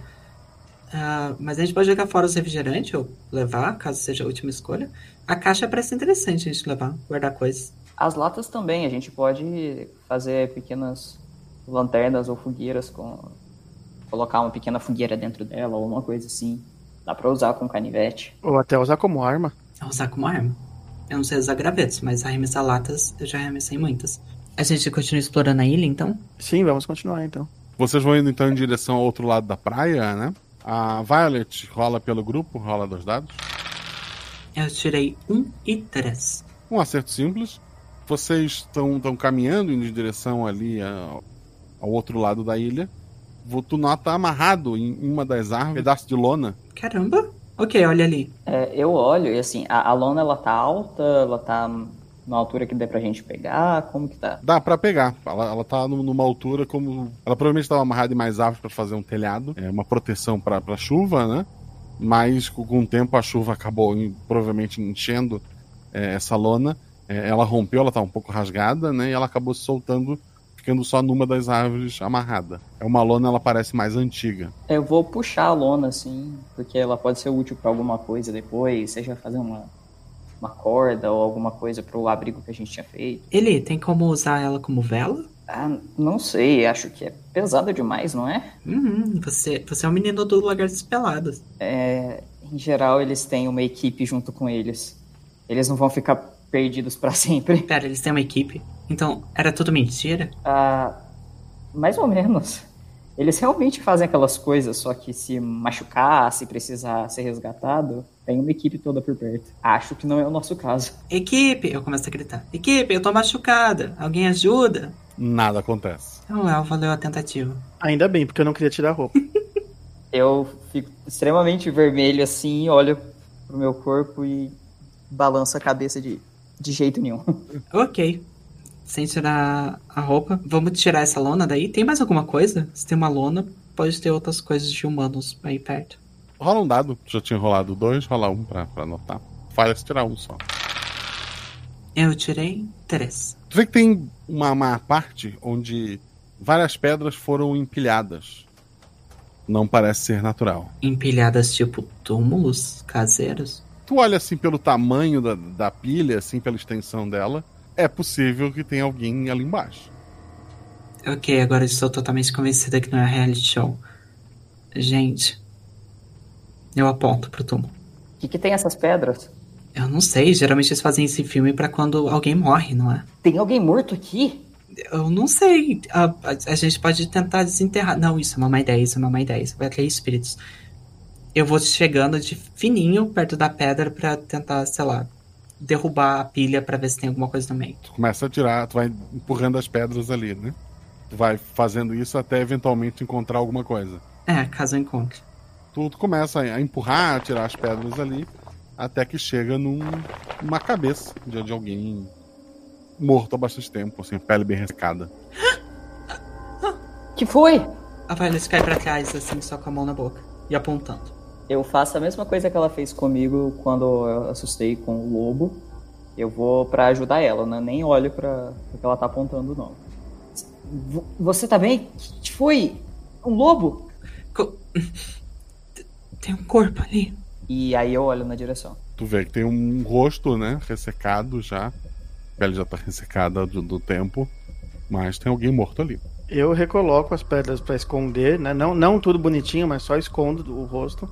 Ah, mas a gente pode jogar fora os refrigerantes ou levar, caso seja a última escolha. A caixa parece interessante a gente levar, guardar coisas. As latas também, a gente pode fazer pequenas lanternas ou fogueiras com. colocar uma pequena fogueira dentro dela ou uma coisa assim. Dá pra usar com canivete. Ou até usar como arma. Usar como arma. Eu não sei usar gravetos, mas arremessar latas eu já arremessei muitas. A gente continua explorando a ilha então? Sim, vamos continuar então. Vocês vão indo então em direção ao outro lado da praia, né? A Violet rola pelo grupo, rola dois dados. Eu tirei um e três. Um acerto simples. Vocês estão caminhando em direção ali ao, ao outro lado da ilha. Tu nota amarrado em uma das árvores, um pedaço de lona. Caramba! Ok, olha ali. É, eu olho e assim, a, a lona ela tá alta, ela tá na altura que dê pra gente pegar, como que tá? Dá pra pegar. Ela, ela tá num- numa altura como. Ela provavelmente estava amarrada em mais árvores pra fazer um telhado. É uma proteção pra pra chuva, né? Mas com o tempo a chuva acabou em- provavelmente enchendo é, essa lona. É, ela rompeu, ela tá um pouco rasgada, né? E ela acabou se soltando, ficando só numa das árvores amarrada. É uma lona, ela parece mais antiga. Eu vou puxar a lona assim, porque ela pode ser útil pra alguma coisa depois, seja fazer uma, uma corda ou alguma coisa pro abrigo que a gente tinha feito. Ele tem como usar ela como vela? Ah, não sei, acho que é pesada demais, não é? Uhum, você, você é o menino do Lagartos Pelados. É, em geral, eles têm uma equipe junto com eles. Eles não vão ficar perdidos pra sempre. Pera, eles têm uma equipe? Então, era tudo mentira? Ah, mais ou menos. Eles realmente fazem aquelas coisas, só que se machucar, se precisar ser resgatado, tem uma equipe toda por perto. Acho que não é o nosso caso. Equipe! Eu começo a gritar. Equipe, eu tô machucada. Alguém ajuda? Nada acontece. Então, El, valeu a tentativa. Ainda bem, porque eu não queria tirar a roupa. Eu fico extremamente vermelho assim, olho pro meu corpo e balanço a cabeça de, de jeito nenhum. Ok. Sem tirar a roupa. Vamos tirar essa lona daí? Tem mais alguma coisa? Se tem uma lona, pode ter outras coisas de humanos aí perto. Rola um dado. Já tinha rolado dois, rola um pra, pra anotar. Falha se tirar um só. Eu tirei três. Tu vê que tem uma, uma parte onde várias pedras foram empilhadas. Não parece ser natural. Empilhadas tipo túmulos caseiros? Tu olha assim pelo tamanho da, da pilha, assim, pela extensão dela. É possível que tenha alguém ali embaixo. Ok, agora estou totalmente convencida que não é reality show. Gente, eu aponto pro túmulo. O que, que tem essas pedras? Eu não sei, geralmente eles fazem esse filme para quando alguém morre, não é? Tem alguém morto aqui? Eu não sei. A, a, a, gente pode tentar desenterrar. Não, isso é uma má ideia, isso é uma má ideia. Isso vai atrair espíritos. Eu vou chegando de fininho perto da pedra para tentar, sei lá, derrubar a pilha para ver se tem alguma coisa no meio. Tu começa a tirar, tu vai empurrando as pedras ali, né? Tu vai fazendo isso até eventualmente encontrar alguma coisa. É, caso eu encontre. Tu, tu começa a empurrar, a tirar as pedras ali, até que chega num, numa cabeça de, de alguém morto há bastante tempo, assim, pele bem ressecada. Que foi? A Violet cai pra trás, assim, só com a mão na boca e apontando. Eu faço a mesma coisa que ela fez comigo quando eu assustei com o lobo. Eu vou para ajudar ela, né? Nem olho para o que ela tá apontando, não. Você tá bem? Que foi? Um lobo? Co tem um corpo ali. E aí eu olho na direção. Tu vê que tem um rosto, né? Ressecado já. A pele já tá ressecada do, do tempo. Mas tem alguém morto ali. Eu recoloco as pedras para esconder, né? Não, não tudo bonitinho, mas só escondo o rosto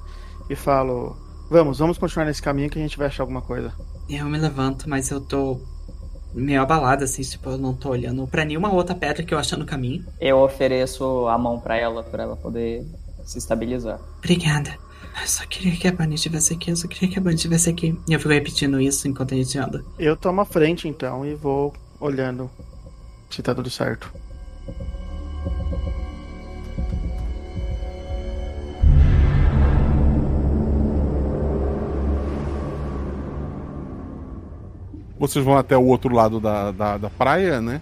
e falo: Vamos, vamos continuar nesse caminho que a gente vai achar alguma coisa. Eu me levanto, mas eu tô meio abalada, assim, tipo, eu não tô olhando pra nenhuma outra pedra que eu acho no caminho. Eu ofereço a mão para ela, para ela poder se estabilizar. Obrigada. Eu só queria que a Bunny estivesse aqui, eu só queria que a Bunny estivesse aqui. E eu fico repetindo isso enquanto a gente anda. Eu tomo a frente então e vou olhando se tá tudo certo. Vocês vão até o outro lado da, da, da praia, né?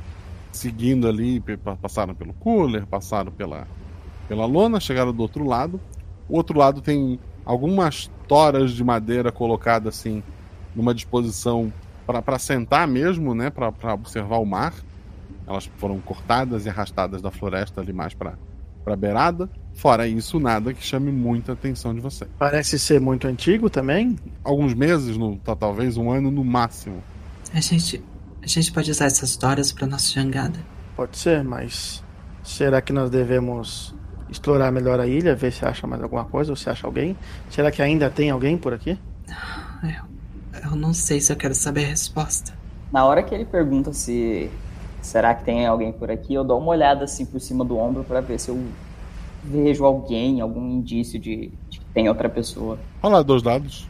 Seguindo ali, passaram pelo cooler, passaram pela, pela lona, chegaram do outro lado. O outro lado tem algumas toras de madeira colocadas assim, numa disposição para sentar mesmo, né? Para observar o mar. Elas foram cortadas e arrastadas da floresta ali mais para a beirada. Fora isso, nada que chame muita atenção de você. Parece ser muito antigo também? Alguns meses, no, talvez um ano no máximo. A gente, a gente pode usar essas histórias para nossa jangada? Pode ser, mas será que nós devemos explorar melhor a ilha, ver se acha mais alguma coisa ou se acha alguém? Será que ainda tem alguém por aqui? Eu, eu não sei se eu quero saber a resposta. Na hora que ele pergunta se será que tem alguém por aqui, eu dou uma olhada assim por cima do ombro para ver se eu vejo alguém, algum indício de, de que tem outra pessoa. Olha lá, dois dados.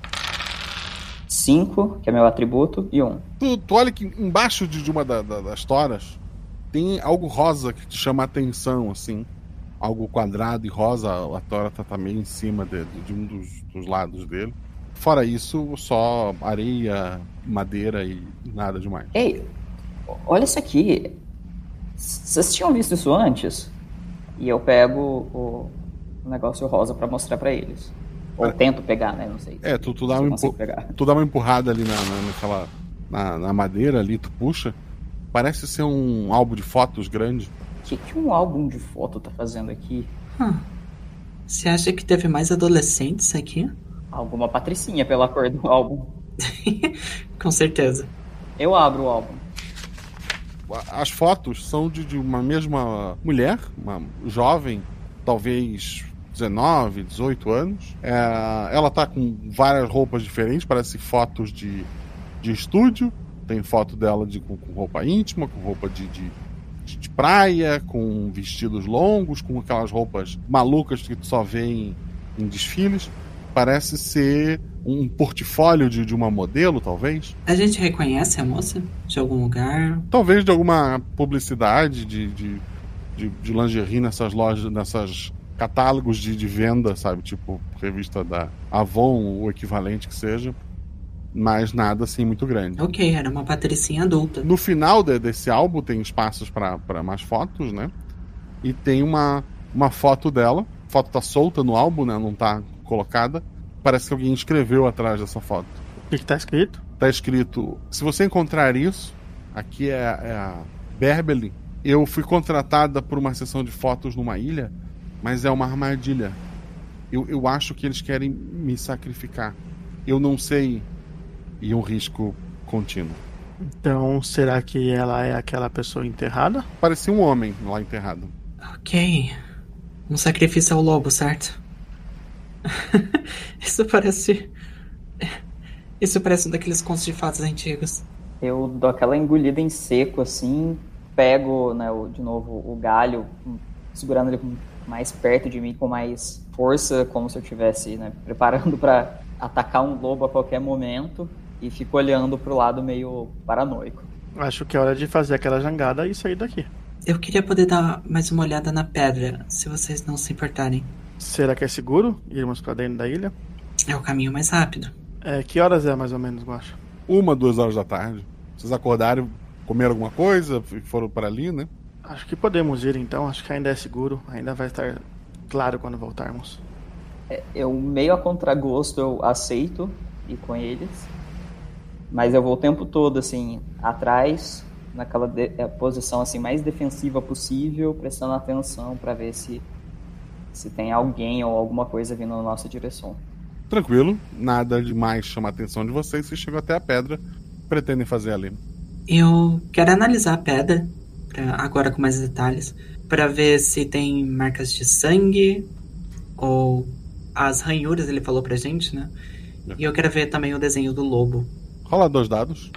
5, que é meu atributo, e 1. Um. Tu, tu olha que embaixo de, de uma da, da, das toras tem algo rosa que te chama a atenção, assim. Algo quadrado e rosa, a tora tá também em cima de, de um dos, dos lados dele. Fora isso, só areia, madeira e nada demais. Ei, olha isso aqui. Vocês tinham visto isso antes? E eu pego o, o negócio rosa para mostrar para eles. Ou tento pegar, né? Não sei. É, tu, tu, dá, uma empu... tu dá uma empurrada ali na, na, naquela, na, na, madeira ali, tu puxa. Parece ser um álbum de fotos grande. O que, que um álbum de foto tá fazendo aqui? Hum. Você acha que teve mais adolescentes aqui? Alguma patricinha pela cor do álbum. Com certeza. Eu abro o álbum. As fotos são de, de uma mesma mulher, uma jovem, talvez 19, 18 anos. É, ela tá com várias roupas diferentes, parece fotos de, de estúdio. Tem foto dela de, com, com roupa íntima, com roupa de, de, de, praia, com vestidos longos, com aquelas roupas malucas que tu só vê em, em desfiles. Parece ser um portfólio de, de uma modelo, talvez. A gente reconhece a moça de algum lugar? Talvez de alguma publicidade de, de, de, de lingerie nessas lojas, nessas catálogos de, de venda, sabe? Tipo, revista da Avon, o equivalente que seja. Mas nada assim muito grande. Ok, era uma patricinha adulta. No final de, desse álbum tem espaços para mais fotos, né? E tem uma, uma foto dela. A foto tá solta no álbum, né? Não tá colocada. Parece que alguém escreveu atrás dessa foto. O que, que tá escrito? Tá escrito: se você encontrar isso, aqui é, é a Berbelin. Eu fui contratada por uma sessão de fotos numa ilha, mas é uma armadilha. Eu, eu acho que eles querem me sacrificar. Eu não sei. E um risco contínuo. Então, será que ela é aquela pessoa enterrada? Parecia um homem lá enterrado. Ok. Um sacrifício ao lobo, certo? Isso parece. Isso parece um daqueles contos de fatos antigos. Eu dou aquela engolida em seco, assim, pego, né, o, de novo o galho, segurando ele mais perto de mim, com mais força, como se eu estivesse né, preparando para atacar um lobo a qualquer momento, e fico olhando pro lado meio paranoico. Acho que é hora de fazer aquela jangada e sair daqui. Eu queria poder dar mais uma olhada na pedra, se vocês não se importarem. Será que é seguro irmos para dentro da ilha? É o caminho mais rápido. É, que horas é mais ou menos, Guacha? Uma, duas horas da tarde. Vocês acordaram, comeram alguma coisa e foram para ali, né? Acho que podemos ir então, acho que ainda é seguro, ainda vai estar claro quando voltarmos. É, eu meio a contragosto eu aceito ir com eles, mas eu vou o tempo todo assim atrás, naquela de, é, posição assim mais defensiva possível, prestando atenção para ver se se tem alguém ou alguma coisa vindo na nossa direção. Tranquilo, nada demais chama a atenção de vocês. Vocês chegam até a pedra, pretendem fazer ali. Eu quero analisar a pedra, pra, agora com mais detalhes, para ver se tem marcas de sangue ou as ranhuras, ele falou pra gente, né? É. E eu quero ver também o desenho do lobo. Rola dois dados.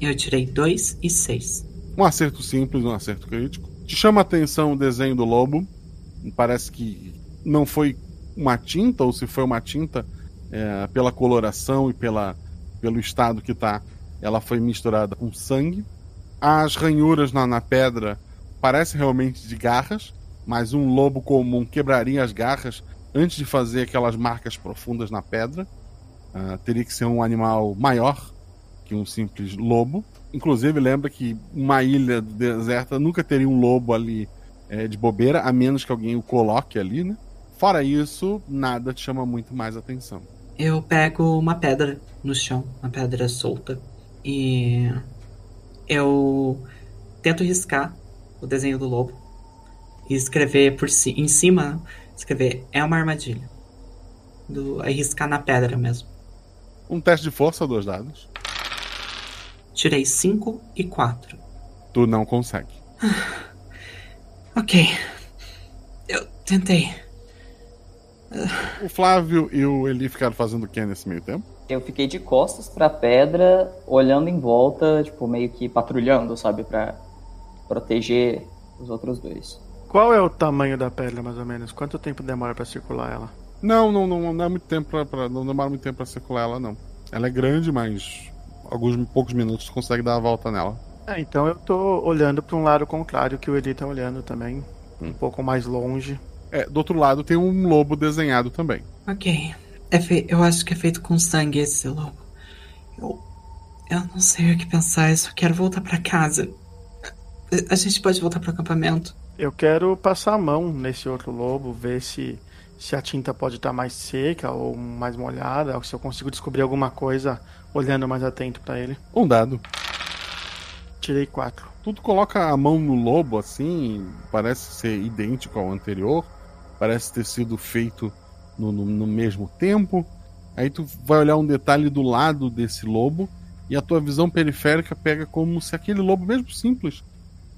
Eu tirei dois e seis. Um acerto simples, um acerto crítico. Te chama a atenção o desenho do lobo. Parece que não foi uma tinta, ou se foi uma tinta, é, pela coloração e pela, pelo estado que está, ela foi misturada com sangue. As ranhuras na, na pedra parecem realmente de garras, mas um lobo comum quebraria as garras antes de fazer aquelas marcas profundas na pedra. Uh, teria que ser um animal maior que um simples lobo. Inclusive, lembra que uma ilha deserta nunca teria um lobo ali é, de bobeira, a menos que alguém o coloque ali, né? Fora isso, nada te chama muito mais atenção. Eu pego uma pedra no chão, uma pedra solta, e eu tento riscar o desenho do lobo e escrever por si, em cima, escrever é uma armadilha. Do, aí riscar na pedra mesmo. Um teste de força, dois dados. Tirei 5 e 4. Tu não consegue. ok. Eu tentei. O Flávio e o Eli ficaram fazendo o que nesse meio tempo? Eu fiquei de costas pra pedra, olhando em volta, tipo, meio que patrulhando, sabe? Pra proteger os outros dois. Qual é o tamanho da pedra, mais ou menos? Quanto tempo demora para circular ela? Não, não, não, não é muito tempo pra, pra, não demora muito tempo para circular ela, não. Ela é grande, mas alguns poucos minutos consegue dar a volta nela. É, então eu tô olhando para um lado contrário que o Eli tá olhando também, hum. um pouco mais longe. É, do outro lado tem um lobo desenhado também. Ok. É fe... Eu acho que é feito com sangue esse lobo. Eu. Eu não sei o que pensar, eu só quero voltar para casa. A gente pode voltar pro acampamento. Eu quero passar a mão nesse outro lobo, ver se, se a tinta pode estar mais seca ou mais molhada, ou se eu consigo descobrir alguma coisa olhando mais atento para ele. Um dado. Tirei quatro. Tudo coloca a mão no lobo assim, parece ser idêntico ao anterior parece ter sido feito no, no, no mesmo tempo. Aí tu vai olhar um detalhe do lado desse lobo e a tua visão periférica pega como se aquele lobo, mesmo simples,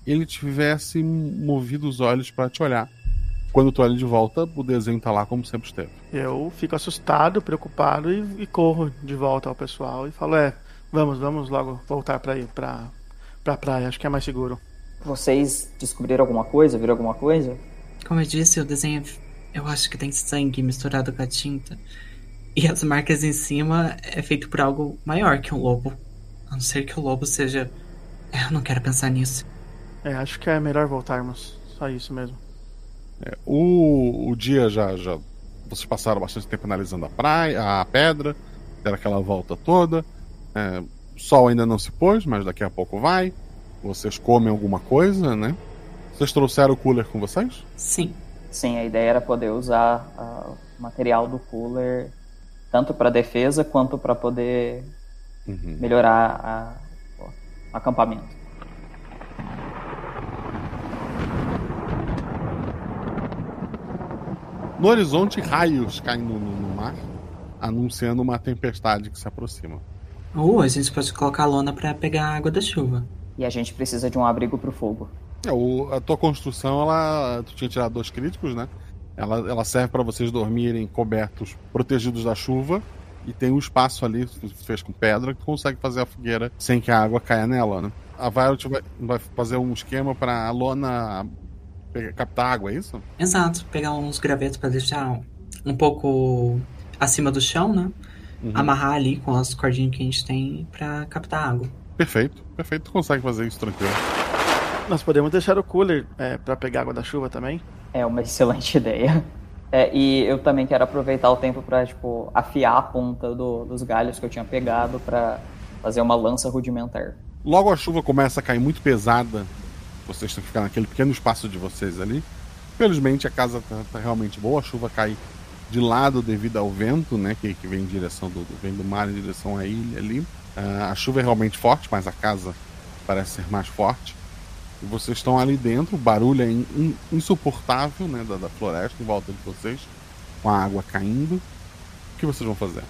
ele tivesse movido os olhos para te olhar. Quando tu olha de volta, o desenho tá lá como sempre esteve. Eu fico assustado, preocupado e, e corro de volta ao pessoal e falo: é, vamos, vamos logo voltar para ir para pra praia, acho que é mais seguro. Vocês descobriram alguma coisa? Viram alguma coisa? Como eu disse, o desenho eu acho que tem sangue misturado com a tinta. E as marcas em cima é feito por algo maior que um lobo. A não ser que o lobo seja. Eu não quero pensar nisso. É, acho que é melhor voltarmos. Só isso mesmo. É, o, o dia já, já. Vocês passaram bastante tempo analisando a praia, a pedra, deram aquela volta toda. É, o sol ainda não se pôs, mas daqui a pouco vai. Vocês comem alguma coisa, né? Vocês trouxeram o cooler com vocês? Sim. Sim, a ideia era poder usar uh, o material do cooler tanto para defesa quanto para poder Uhum. melhorar a- o acampamento. No horizonte, raios caem no, no- mar, anunciando uma tempestade que se aproxima. Ou a gente pode colocar a lona pra pegar a água da chuva. E a gente precisa de um abrigo pro fogo. É, o- a tua construção, ela. Tu tinha tirado dois críticos, né? Ela, ela serve para vocês dormirem cobertos, protegidos da chuva. E tem um espaço ali, fez com pedra, que tu consegue fazer a fogueira sem que a água caia nela, né? A Violet vai, vai fazer um esquema pra lona pegar- captar água, é isso? Exato, pegar uns gravetos pra deixar um pouco acima do chão, né? Uhum. Amarrar ali com as cordinhas que a gente tem pra captar água. Perfeito, perfeito. Tu consegue fazer isso tranquilo. Nós podemos deixar o cooler é, para pegar água da chuva também? É uma excelente ideia. É, e eu também quero aproveitar o tempo pra, tipo, afiar a ponta do- dos galhos que eu tinha pegado pra fazer uma lança rudimentar. Logo a chuva começa a cair muito pesada. Vocês têm que ficar naquele pequeno espaço de vocês ali. Felizmente a casa tá, tá realmente boa. A chuva cai de lado devido ao vento, né? Que, que vem em direção do, do- vem do mar em direção à ilha ali. Ah, a chuva é realmente forte, mas a casa parece ser mais forte. E vocês estão ali dentro, o barulho é in- in- insuportável, né? Da, da floresta em volta de vocês, com a água caindo. O que vocês vão fazer?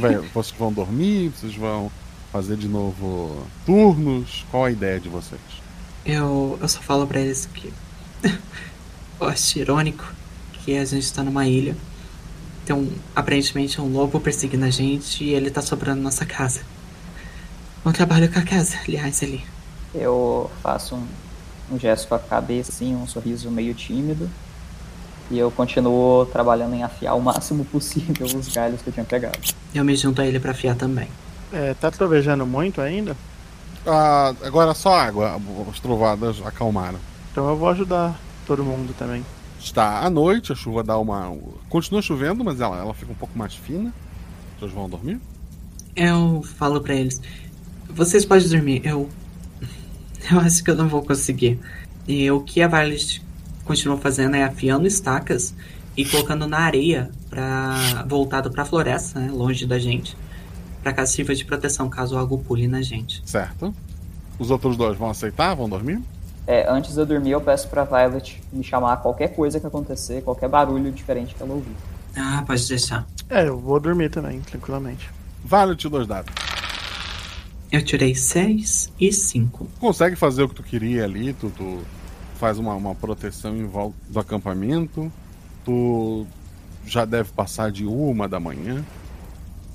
Vai- vocês vão dormir? Vocês vão fazer de novo turnos? Qual a ideia de vocês? Eu, eu só falo pra eles que. eu acho irônico que a gente tá numa ilha. Tem um, aparentemente um lobo perseguindo a gente e ele tá sobrando nossa casa. Um trabalho com a casa, aliás, ali. Eu faço um, um gesto com a cabeça, assim, um sorriso meio tímido. E eu continuo trabalhando em afiar o máximo possível os galhos que eu tinha pegado. Eu me junto a ele pra afiar também. É, tá trovejando muito ainda? Ah, agora só água, as trovadas acalmaram. Então eu vou ajudar todo mundo também. Está à noite, a chuva dá uma. Continua chovendo, mas ela, ela fica um pouco mais fina. Vocês vão dormir? Eu falo pra eles: vocês podem dormir, eu. Eu acho que eu não vou conseguir. E o que a Violet continua fazendo é afiando estacas e colocando na areia para voltado pra floresta, né, longe da gente, pra caso sirva de proteção caso algo pule na gente. Certo. Os outros dois vão aceitar? Vão dormir? É, antes de eu dormir, eu peço pra Violet me chamar a qualquer coisa que acontecer, qualquer barulho diferente que ela ouvir. Ah, pode deixar. É, eu vou dormir também, tranquilamente. Vale-te dois dados. Eu tirei 6 e 5. Consegue fazer o que tu queria ali, tu, tu faz uma, uma proteção em volta do acampamento. Tu já deve passar de uma da manhã.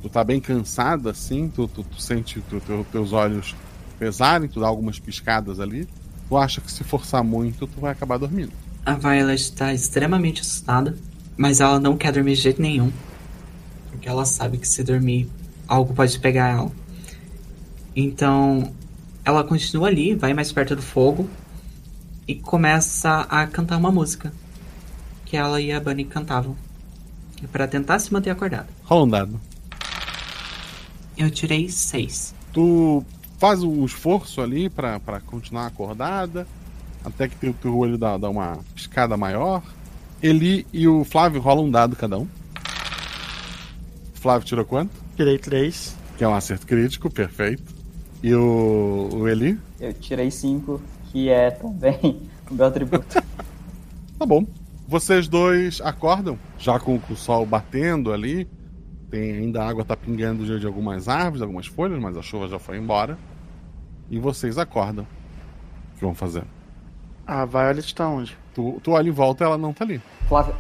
Tu tá bem cansada assim, tu, tu, tu sente tu, teu- teus olhos pesarem, tu dá algumas piscadas ali. Tu acha que se forçar muito, tu vai acabar dormindo. A Violet tá extremamente assustada, mas ela não quer dormir de jeito nenhum. Porque ela sabe que se dormir, algo pode pegar ela. Então, ela continua ali, vai mais perto do fogo e começa a cantar uma música que ela e a Bunny cantavam. Pra tentar se manter acordada. Rola um dado. Eu tirei seis. Tu faz um esforço ali pra pra continuar acordada, até que teu, teu olho dá, dá uma piscada maior. Eli e o Flávio rolam um dado cada um. O Flávio tirou quanto? Tirei três. Que é um acerto crítico, perfeito. E o, o Eli? Eu tirei 5, que é também o meu atributo. Tá bom. Vocês dois acordam, já com, com o sol batendo ali. Tem ainda a água tá pingando de, de algumas árvores, algumas folhas, mas a chuva já foi embora. E vocês acordam. O que vão fazer? A Violet tá onde? Tu, tu olha em volta ela não tá ali. Flávio,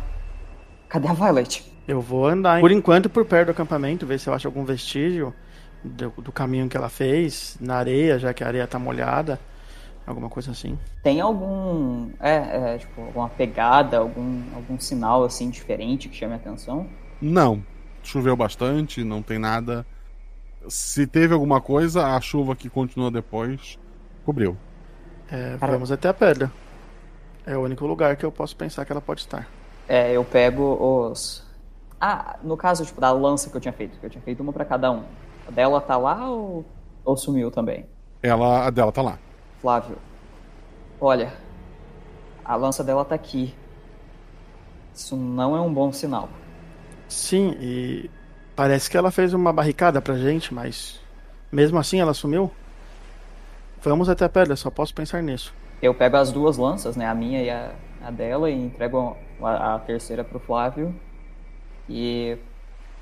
cadê a Violet? Eu vou andar, por enquanto, por perto do acampamento, ver se eu acho algum vestígio do, do caminho que ela fez, na areia, já que a areia tá molhada. Alguma coisa assim. Tem algum. É, é, tipo, alguma pegada, algum, algum sinal assim diferente que chame a atenção? Não. Choveu bastante, não tem nada. Se teve alguma coisa, a chuva que continua depois cobriu. É, vamos até a pedra. É o único lugar que eu posso pensar que ela pode estar. É, eu pego os. Ah, no caso, tipo, da lança que eu tinha feito, que eu tinha feito uma pra cada um. A dela tá lá ou, ou sumiu também? Ela, a dela tá lá. Flávio, olha, a lança dela tá aqui. Isso não é um bom sinal. Sim, e parece que ela fez uma barricada pra gente, mas Mesmo assim, ela sumiu? Vamos até a pedra, só posso pensar nisso. Eu pego as duas lanças, né? A minha e a, a dela, e entrego a, a terceira pro Flávio. E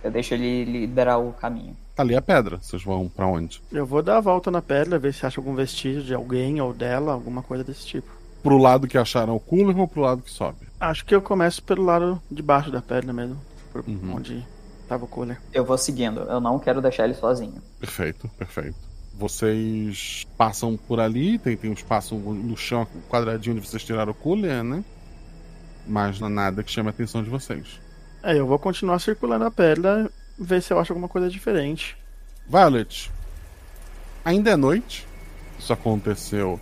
eu deixo ele liderar o caminho. Ali é a pedra. Vocês vão pra onde? Eu vou dar a volta na pedra, ver se acha algum vestígio de alguém ou dela, alguma coisa desse tipo. Pro lado que acharam o cooler ou pro lado que sobe? Acho que eu começo pelo lado de baixo da pedra mesmo. Por onde tava o cooler. Eu vou seguindo, eu não quero deixar ele sozinho. Perfeito, perfeito. Vocês passam por ali, tem, tem um espaço no chão quadradinho onde vocês tiraram o cooler, né? Mas não é nada que chame a atenção de vocês. É, eu vou continuar circulando a pedra, ver se eu acho alguma coisa diferente. Violet, ainda é noite. Isso aconteceu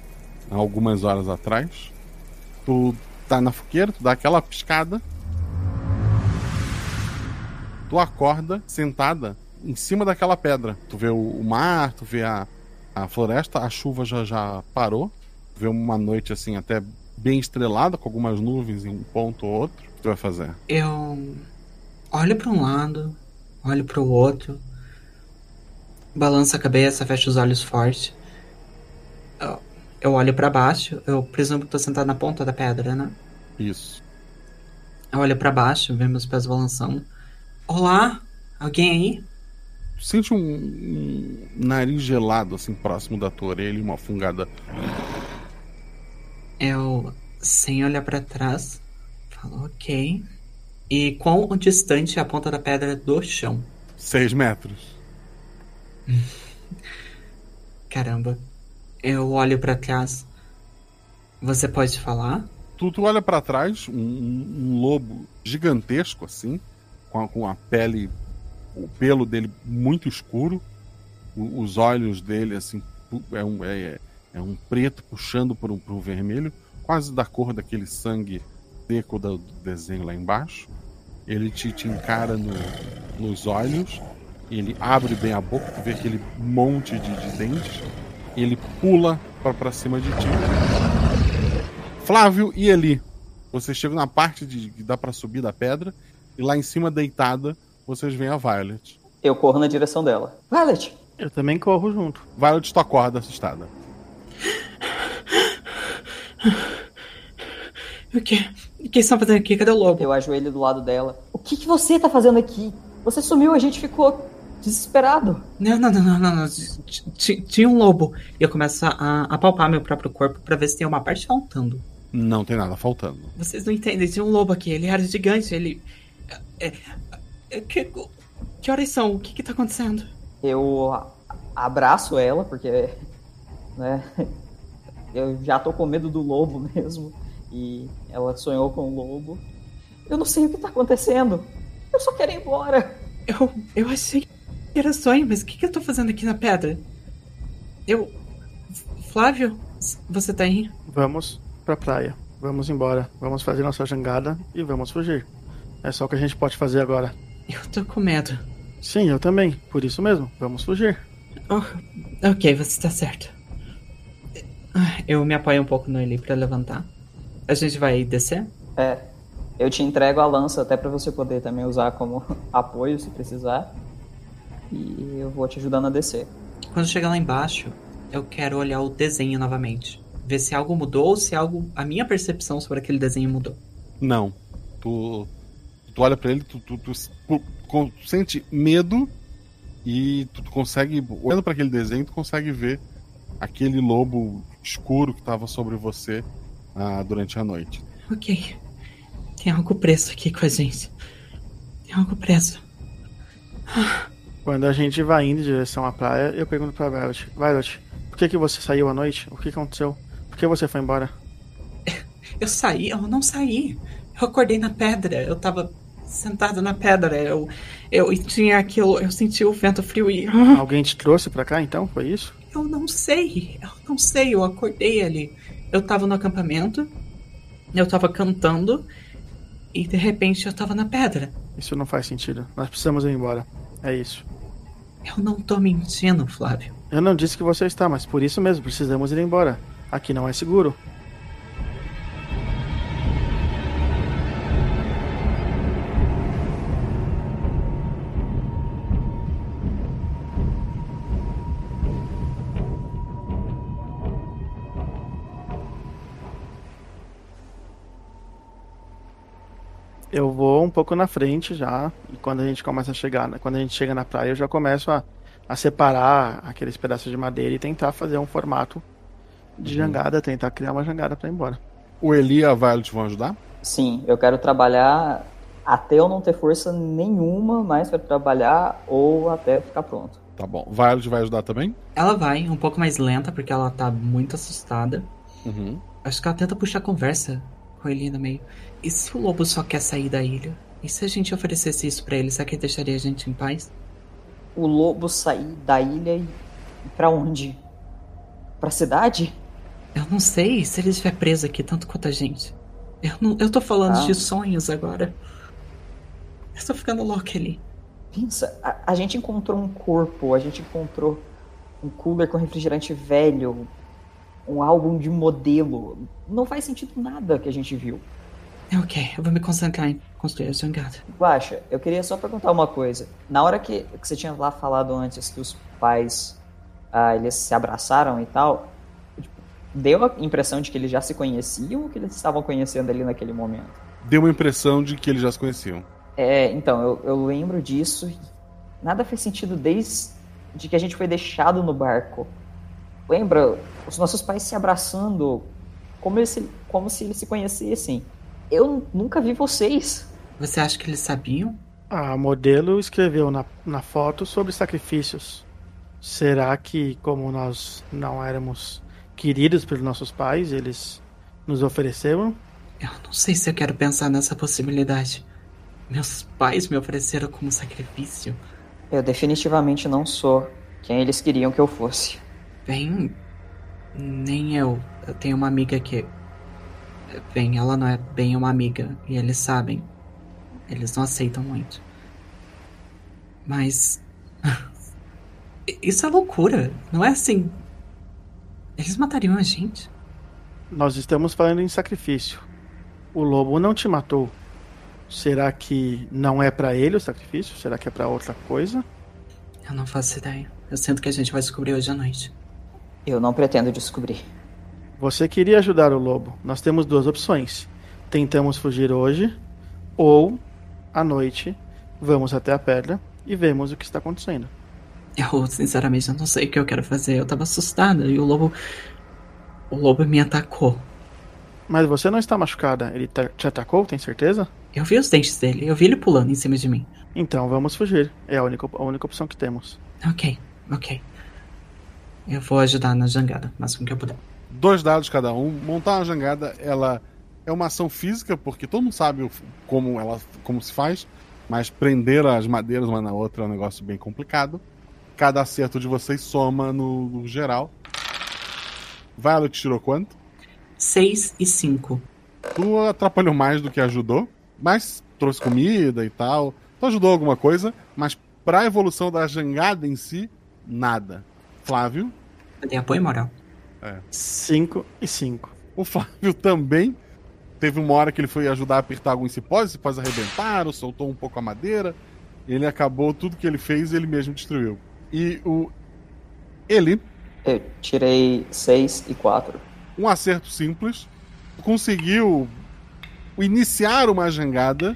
algumas horas atrás. Tu tá na fogueira, tu dá aquela piscada. Tu acorda sentada em cima daquela pedra. Tu vê o, o mar, tu vê a, a floresta, a chuva já, já parou. Tu vê uma noite assim até bem estrelada, com algumas nuvens em um ponto ou outro. O que tu vai fazer? Eu olho para um lado, olho para o outro, balanço a cabeça, fecho os olhos forte. Eu, olho para baixo, eu presumo que tô sentado na ponta da pedra, né? Isso. Eu olho para baixo, vejo meus pés balançando. Olá, alguém aí? Sente um, um nariz gelado assim próximo da tua orelha uma fungada. Eu, sem olhar para trás, falo ok. E quão distante é a ponta da pedra do chão? Seis metros. Caramba. Eu olho para trás. Você pode falar? Tu, tu olha para trás, um, um, lobo gigantesco assim, com a, com a pele, o pelo dele muito escuro, o, os olhos dele assim, é um, é, é um preto puxando para um, um vermelho, quase da cor daquele sangue seco do desenho lá embaixo. Ele te, te encara no, nos olhos, ele abre bem a boca, tu vê aquele monte de, de dentes, e ele pula para cima de ti. Flávio e Eli, vocês chegam na parte de, que dá para subir da pedra, e lá em cima, deitada, vocês veem a Violet. Eu corro na direção dela. Violet! Eu também corro junto. Violet, tu acorda assustada. O que? O que estão fazendo aqui? Cadê o lobo? Eu ajoelho do lado dela. O que, que você tá fazendo aqui? Você sumiu, a gente ficou desesperado. Não, não, não, não, não. não. Tinha um lobo. E eu começo a, a palpar meu próprio corpo para ver se tem uma parte faltando. Não tem nada faltando. Vocês não entendem, tinha um lobo aqui, ele era gigante, ele. É, é, que, que horas são? O que que tá acontecendo? Eu abraço ela, porque. Né, eu já tô com medo do lobo mesmo. E ela sonhou com o lobo. Eu não sei o que tá acontecendo. Eu só quero ir embora. Eu, eu achei que era sonho, mas o que, que eu tô fazendo aqui na pedra? Eu. Flávio, você tá aí? Vamos pra praia. Vamos embora. Vamos fazer nossa jangada e vamos fugir. É só o que a gente pode fazer agora. Eu tô com medo. Sim, eu também. Por isso mesmo, vamos fugir. Oh, ok, você tá certo. Eu me apoio um pouco no Eli pra levantar. A gente vai descer? É. Eu te entrego a lança até para você poder também usar como apoio se precisar. E eu vou te ajudando a descer. Quando chegar lá embaixo, eu quero olhar o desenho novamente. Ver se algo mudou ou se algo. A minha percepção sobre aquele desenho mudou. Não. Tu. Tu olha para ele, tu, tu, tu, tu, sente medo e tu, consegue. Olhando para aquele desenho, tu consegue ver aquele lobo escuro que estava sobre você ah, durante a noite. Ok. Tem algo preso aqui com a gente. Tem algo preso. Quando a gente vai indo em direção à praia, eu pergunto pra Violet: Violet, por que, que você saiu à noite? O que aconteceu? Por que você foi embora? Eu saí, eu não saí. Eu acordei na pedra. Eu tava sentado na pedra. Eu, eu tinha aquilo. Eu senti o vento frio e. Alguém te trouxe pra cá então? Foi isso? Eu não sei. Eu não sei. Eu acordei ali. Eu tava no acampamento. Eu tava cantando. E de repente eu tava na pedra. Isso não faz sentido. Nós precisamos ir embora. É isso. Eu não tô mentindo, Flávio. Eu não disse que você está, mas por isso mesmo precisamos ir embora. Aqui não é seguro. Eu vou um pouco na frente já, e quando a gente começa a chegar, quando a gente chega na praia, eu já começo a, a separar aqueles pedaços de madeira e tentar fazer um formato de jangada, tentar criar uma jangada para ir embora. O Eli e a Violet vão ajudar? Sim, eu quero trabalhar até eu não ter força nenhuma mais para trabalhar ou até ficar pronto. Tá bom. Violet vai ajudar também? Ela vai, um pouco mais lenta, porque ela tá muito assustada. Uhum. Acho que ela tenta puxar conversa com ele no meio. E se o lobo só quer sair da ilha? E se a gente oferecesse isso para ele, será que ele deixaria a gente em paz? O lobo sair da ilha e para onde? Pra cidade? Eu não sei se ele estiver preso aqui tanto quanto a gente. Eu, não, eu tô falando Ah. de sonhos agora. Eu tô ficando louca ali. Pensa, a, a gente encontrou um corpo, a gente encontrou um cooler com refrigerante velho, um álbum de modelo. Não faz sentido nada que a gente viu. É ok, eu vou me concentrar em construir a jangada. Guaxa, eu queria só perguntar uma coisa. Na hora que, que você tinha lá falado antes que os pais ah, eles se abraçaram e tal, tipo, deu a impressão de que eles já se conheciam ou que eles estavam conhecendo ali naquele momento? Deu uma impressão de que eles já se conheciam. É, então, eu, eu lembro disso. Nada fez sentido desde que a gente foi deixado no barco. Lembra? Os nossos pais se abraçando, como, eles, se- como se eles se conhecessem. Eu nunca vi vocês. Você acha que eles sabiam? A modelo escreveu na, na foto sobre sacrifícios. Será que, como nós não éramos queridos pelos nossos pais, eles nos ofereceram? Eu não sei se eu quero pensar nessa possibilidade. Meus pais me ofereceram como sacrifício. Eu definitivamente não sou quem eles queriam que eu fosse. Bem, nem eu. Eu tenho uma amiga que. Bem, ela não é bem uma amiga. E eles sabem. Eles não aceitam muito. Mas. Isso é loucura. Não é assim. Eles matariam a gente. Nós estamos falando em sacrifício. O lobo não te matou. Será que não é pra ele o sacrifício? Será que é pra outra coisa? Eu não faço ideia. Eu sinto que a gente vai descobrir hoje à noite. Eu não pretendo descobrir. Você queria ajudar o lobo. Nós temos duas opções. Tentamos fugir hoje, ou à noite vamos até a pedra e vemos o que está acontecendo. Eu, sinceramente, eu não sei o que eu quero fazer. Eu tava assustada e o lobo. O lobo me atacou. Mas você não está machucada. Ele ta- te atacou, tem certeza? Eu vi os dentes dele. Eu vi ele pulando em cima de mim. Então vamos fugir. É a única, a única opção que temos. Ok, ok. Eu vou ajudar na jangada, o máximo que eu puder. Dois dados cada um. Montar uma jangada, ela é uma ação física, porque todo mundo sabe como ela como se faz, mas prender as madeiras uma na outra é um negócio bem complicado. Cada acerto de vocês soma no, no geral. Violet tirou quanto? 6 e 5. Tu atrapalhou mais do que ajudou, mas trouxe comida e tal. Tu ajudou alguma coisa, mas pra evolução da jangada em si, nada. Flávio? Dei apoio moral. É. 5 e 5. O Flávio também teve uma hora que ele foi ajudar a apertar alguns cipós, os cipós arrebentaram, soltou um pouco a madeira. Ele acabou, tudo que ele fez, ele mesmo destruiu. E o. Ele, Eu tirei 6 e 4. um acerto simples, conseguiu iniciar uma jangada,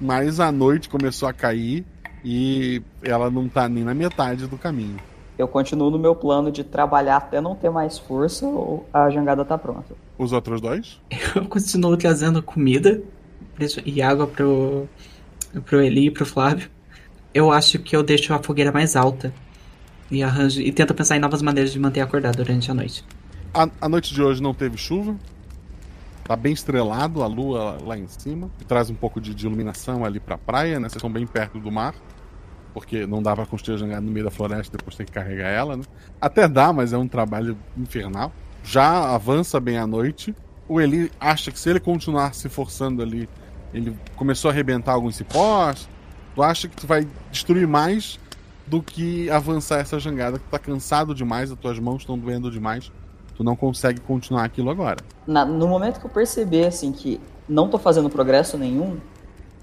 mas a noite começou a cair e ela não tá nem na metade do caminho. Eu continuo no meu plano de trabalhar até não ter mais força ou a jangada tá pronta. Os outros dois? Eu continuo trazendo comida e água pro, pro Eli e pro Flávio. Eu acho que eu deixo a fogueira mais alta. E arranjo. E tento pensar em novas maneiras de manter acordado durante a noite. A, a noite de hoje não teve chuva. Tá bem estrelado, a lua lá em cima. Que traz um pouco de, de iluminação ali pra praia, né? Vocês estão bem perto do mar. Porque não dá pra construir a jangada no meio da floresta, depois tem que carregar ela, né? Até dá, mas é um trabalho infernal. Já avança bem a noite. O Eli acha que se ele continuar se forçando ali, ele começou a arrebentar alguns cipós. Tu acha que tu vai destruir mais do que avançar essa jangada, que tu tá cansado demais, as tuas mãos estão doendo demais. Tu não consegue continuar aquilo agora. Na- no momento que eu perceber assim que não tô fazendo progresso nenhum,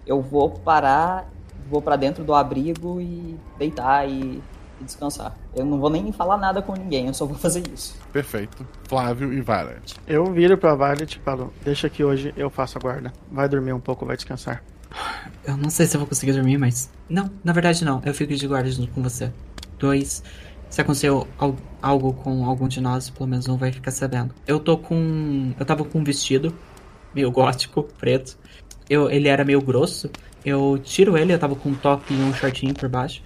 eu vou parar, vou pra dentro do abrigo e deitar e, e descansar. Eu não vou nem falar nada com ninguém, eu só vou fazer isso. Perfeito. Flávio e Violet. Eu viro pra Violet e falo: Deixa que hoje eu faço a guarda. Vai dormir um pouco, vai descansar. Eu não sei se eu vou conseguir dormir, mas. Não, na verdade não. Eu fico de guarda junto com você. Dois. Se aconteceu al- algo com algum de nós, pelo menos um vai ficar sabendo. Eu tô com. Eu tava com um vestido meio gótico, preto. Eu, ele era meio grosso. Eu tiro ele, eu tava com um top e um shortinho por baixo.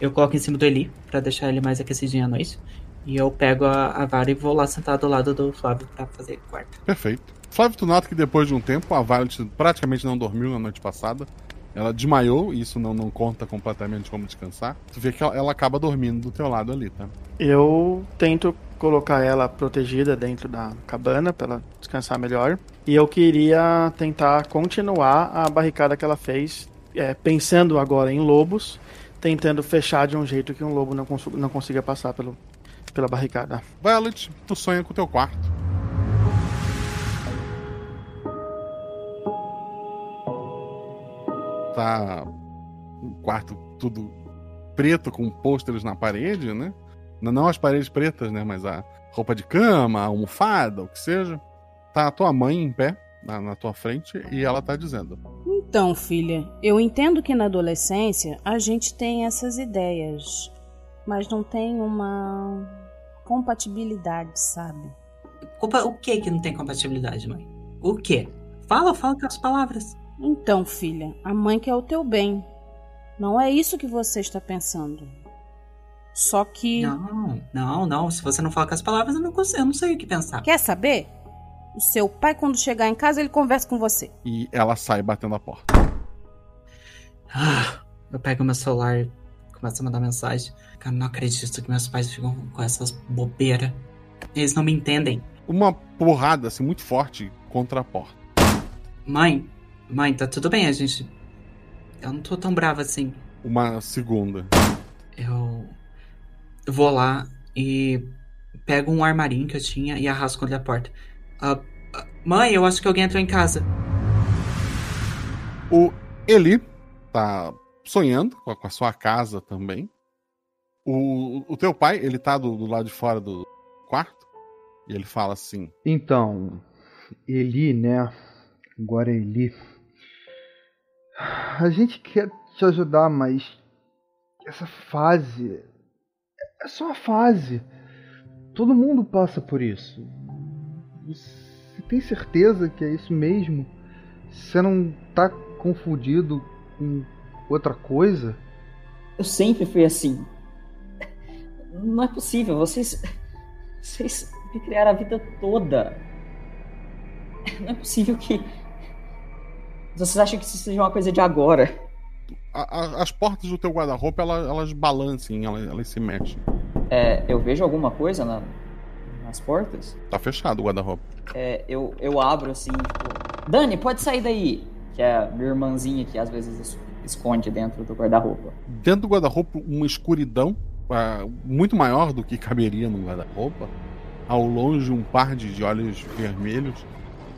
Eu coloco em cima do Eli, pra deixar ele mais aquecidinho à noite. E eu pego a, a vara e vou lá sentar do lado do Flávio pra fazer guarda. Perfeito. Flávio, tu nota que depois de um tempo, a Violet praticamente não dormiu na noite passada. Ela desmaiou, e isso não, não conta completamente como descansar. Tu vê que ela, ela acaba dormindo do teu lado ali, tá? Eu tento colocar ela protegida dentro da cabana para ela descansar melhor. E eu queria tentar continuar a barricada que ela fez, é, pensando agora em lobos, tentando fechar de um jeito que um lobo não, cons não consiga passar pelo, pela barricada. Violet, tu sonha com o teu quarto. Tá um quarto tudo preto com pôsteres na parede, né? Não, as paredes pretas, né? Mas a roupa de cama, a almofada, o que seja. Tá a tua mãe em pé na, na tua frente e ela tá dizendo: Então, filha, eu entendo que na adolescência a gente tem essas ideias, mas não tem uma compatibilidade, sabe? O que que não tem compatibilidade, mãe? O que? Fala, fala com as palavras. Então, filha, a mãe quer o teu bem. Não é isso que você está pensando. Só que. Não, não, não. Se você não fala com as palavras, eu não, consigo, eu não sei o que pensar. Quer saber? O seu pai, quando chegar em casa, ele conversa com você. E ela sai batendo a porta. Ah, eu pego meu celular e começo a mandar mensagem. Cara, não acredito que meus pais ficam com essas bobeiras. Eles não me entendem. Uma porrada, assim, muito forte contra a porta. Mãe, mãe, tá tudo bem, a gente. Eu não tô tão brava assim. Uma segunda. Eu. Vou lá e pego um armarinho que eu tinha e arrasco ele a porta. Ah, ah, mãe, eu acho que alguém entrou em casa. O Eli tá sonhando com a, com a sua casa também. O, o teu pai, ele tá do, do lado de fora do quarto. E ele fala assim: Então, Eli, né? Agora é Eli. A gente quer te ajudar, mas essa fase é só uma fase. Todo mundo passa por isso. Você tem certeza que é isso mesmo? Você não tá confundido com outra coisa? Eu sempre fui assim. Não é possível, vocês. Vocês me criaram a vida toda. Não é possível que. Vocês acham que isso seja uma coisa de agora? A- a- as portas do teu guarda-roupa elas, elas balancem, elas, elas se mexem. É, eu vejo alguma coisa na- nas portas? Tá fechado o guarda-roupa. É, eu, eu abro assim, tipo. Dani, pode sair daí! Que é a minha irmãzinha que às vezes es- esconde dentro do guarda-roupa. Dentro do guarda-roupa, uma escuridão ah, muito maior do que caberia no guarda-roupa. Ao longe, um par de olhos vermelhos.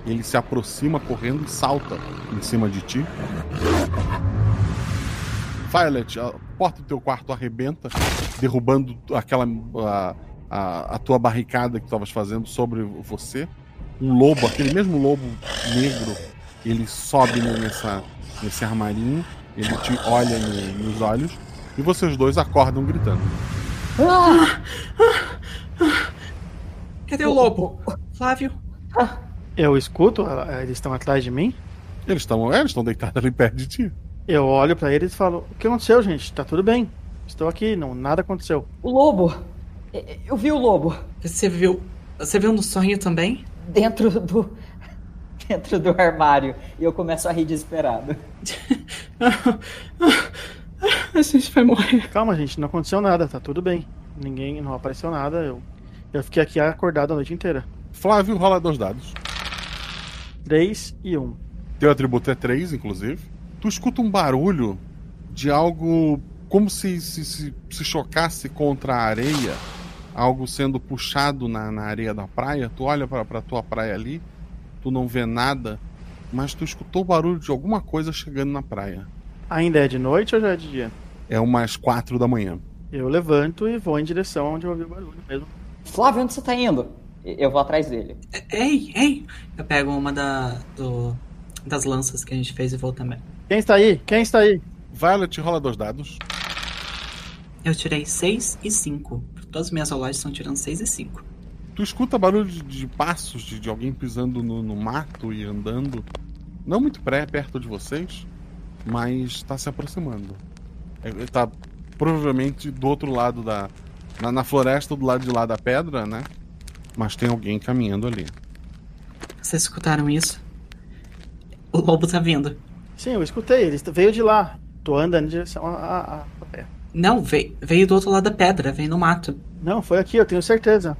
Ele se aproxima correndo e salta em cima de ti. Violet, a porta do teu quarto arrebenta, derrubando aquela a, a, a tua barricada que tu estavas fazendo sobre você. Um lobo, aquele mesmo lobo negro, ele sobe ne- nessa, nesse armarinho, ele te olha no- nos olhos e vocês dois acordam gritando. Ah! Cadê o lobo? Flávio? Eu escuto, eles estão atrás de mim. Eles estão eles estão deitados ali perto de ti. Eu olho pra eles e falo: O que aconteceu, gente? Tá tudo bem. Estou aqui, não, nada aconteceu. O lobo! E- Eu vi o lobo! Você viu. Você viu no sonho também? Dentro do. Dentro do armário. E eu começo a rir desesperado. A gente vai morrer. Calma, gente, não aconteceu nada, tá tudo bem. Ninguém, não apareceu nada. Eu, eu fiquei aqui acordado a noite inteira. Flávio rola dois dados. 3 e 1. Teu atributo é 3, inclusive. Tu escuta um barulho de algo como se se, se, se chocasse contra a areia, algo sendo puxado na, na areia da praia. Tu olha pra, pra tua praia ali, tu não vê nada, mas tu escutou o barulho de alguma coisa chegando na praia. Ainda é de noite ou já é de dia? É umas 4 da manhã. Eu levanto e vou em direção onde eu ouvi o barulho mesmo. Flávio, onde você tá indo? Eu vou atrás dele. Ei, ei! Eu pego uma da, do, das lanças que a gente fez e vou também. Quem está aí? Quem está aí? Violet rola dois dados. Eu tirei 6 e 5. Todas as minhas rolagens estão tirando 6 e 5. Tu escuta barulho de, de passos, de, de alguém pisando no, no mato e andando. Não muito pré, perto de vocês, mas está se aproximando. É, Ele tá provavelmente do outro lado da. Na, na floresta, do lado de lá da pedra, né? Mas tem alguém caminhando ali. Vocês escutaram isso? O lobo tá vindo. Sim, eu escutei. Ele veio de lá. Tô andando em direção a. a, a- a- Não, veio, veio do outro lado da pedra, veio no mato. Não, foi aqui, eu tenho certeza.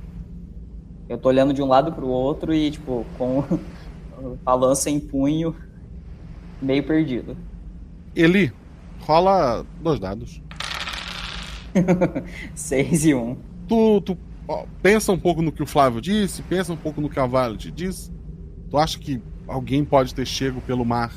Eu tô olhando de um lado pro outro e, tipo, com a lança em punho, meio perdido. Eli, rola dois dados. 6 e 1. Um. Tu, tu ó, pensa um pouco no que o Flávio disse, pensa um pouco no que a Violet disse. Tu acha que alguém pode ter chego pelo mar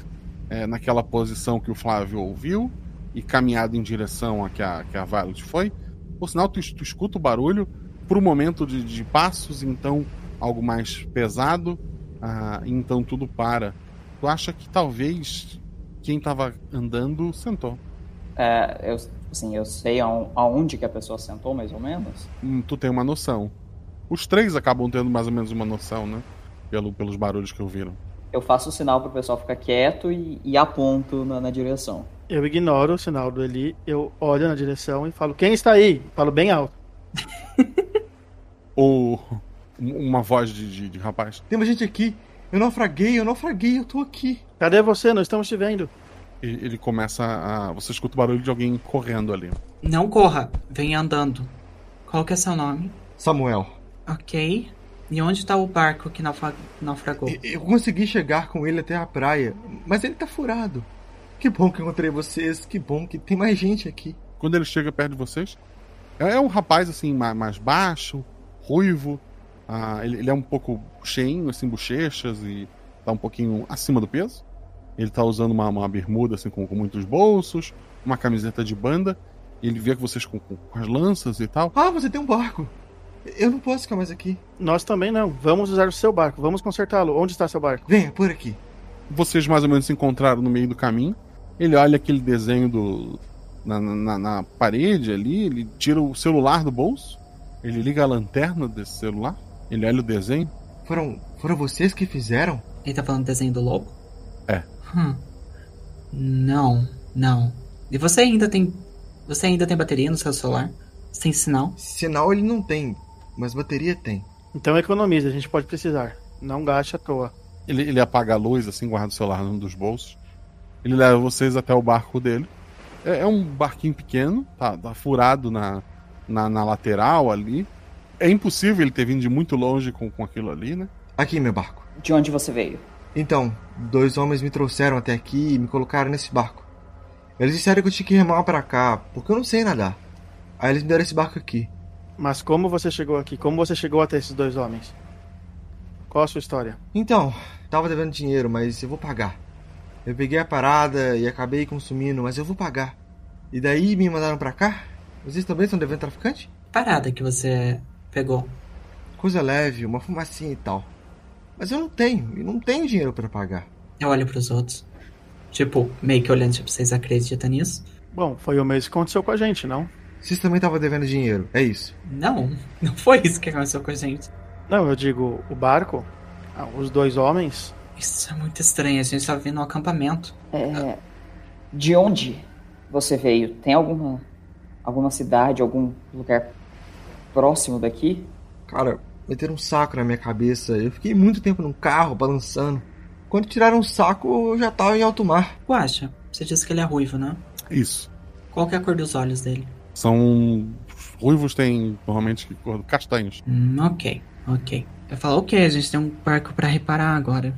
é, naquela posição que o Flávio ouviu e caminhado em direção a que a, que a Violet foi? Por sinal, tu, tu escuta o barulho por um momento de, de passos, então algo mais pesado, ah, então tudo para. Tu acha que talvez quem estava andando sentou? É, eu, assim, eu sei aon- aonde que a pessoa sentou, mais ou menos. Hum, tu tem uma noção. Os três acabam tendo mais ou menos uma noção, né? Pelo, pelos barulhos que ouviram. Eu faço o sinal pro pessoal ficar quieto e, e aponto na, na direção. Eu ignoro o sinal do Eli, eu olho na direção e falo, quem está aí? Falo bem alto. Ou uma voz de, de, de rapaz. Tem uma gente aqui. Eu naufraguei, eu naufraguei, eu tô aqui. Cadê você? Não estamos te vendo. E ele começa a. Você escuta o barulho de alguém correndo ali. Não corra, venha andando. Qual que é seu nome? Samuel. Ok. E onde tá o barco que naufra- naufragou? Eu consegui chegar com ele até a praia, mas ele tá furado. Que bom que encontrei vocês, que bom que tem mais gente aqui. Quando ele chega perto de vocês, é é um rapaz assim, ma- mais baixo, ruivo. ah, ele, ele é um pouco cheinho, assim, bochechas e tá um pouquinho acima do peso. Ele tá usando uma, uma bermuda assim com, com muitos bolsos, uma camiseta de banda. E ele vê que vocês com, com, com as lanças e tal. Ah, você tem um barco. Eu não posso ficar mais aqui. Nós também não. Vamos usar o seu barco, vamos consertá-lo. Onde está seu barco? Venha, por aqui. Vocês mais ou menos se encontraram no meio do caminho. Ele olha aquele desenho do na, na, na parede ali, ele tira o celular do bolso, ele liga a lanterna desse celular, ele olha o desenho. Foram, foram vocês que fizeram? Ele tá falando do desenho do lobo? É. Hum. Não, não. E você ainda tem. Você ainda tem bateria no seu celular? Tem sinal? Sinal ele não tem, mas bateria tem. Então economize, a gente pode precisar. Não gaste à toa. Ele, ele apaga a luz, assim, guarda o celular num dos bolsos. Ele leva vocês até o barco dele. É, é um barquinho pequeno, tá, tá furado na, na, na lateral ali. É impossível ele ter vindo de muito longe com, com aquilo ali, né? Aqui, meu barco. De onde você veio? Então, dois homens me trouxeram até aqui e me colocaram nesse barco. Eles disseram que eu tinha que remar pra cá, porque eu não sei nadar. Aí eles me deram esse barco aqui. Mas como você chegou aqui? Como você chegou até esses dois homens? Qual a sua história? Então, tava devendo dinheiro, mas eu vou pagar. Eu peguei a parada e acabei consumindo, mas eu vou pagar. E daí me mandaram pra cá? Vocês também estão devendo traficante? Parada que você pegou. Coisa leve, uma fumacinha e tal. Mas eu não tenho, e não tenho dinheiro pra pagar. Eu olho pros outros. Tipo, meio que olhando, tipo, vocês acreditam nisso? Bom, foi o mesmo que aconteceu com a gente, não? Vocês também estavam devendo dinheiro, é isso? Não, não foi isso que aconteceu com a gente. Não, eu digo, o barco, ah, os dois homens. Isso é muito estranho, a gente tá vendo um acampamento. É. De onde você veio? Tem alguma. alguma cidade, algum lugar próximo daqui? Cara, meteram um saco na minha cabeça. Eu fiquei muito tempo num carro, balançando. Quando tiraram o saco, eu já tava em alto mar. Guacha, você disse que ele é ruivo, né? Isso. Qual que é a cor dos olhos dele? São. Ruivos têm normalmente que cor castanhos. Hum, ok, ok. Eu falo, ok, a gente tem um barco pra reparar agora.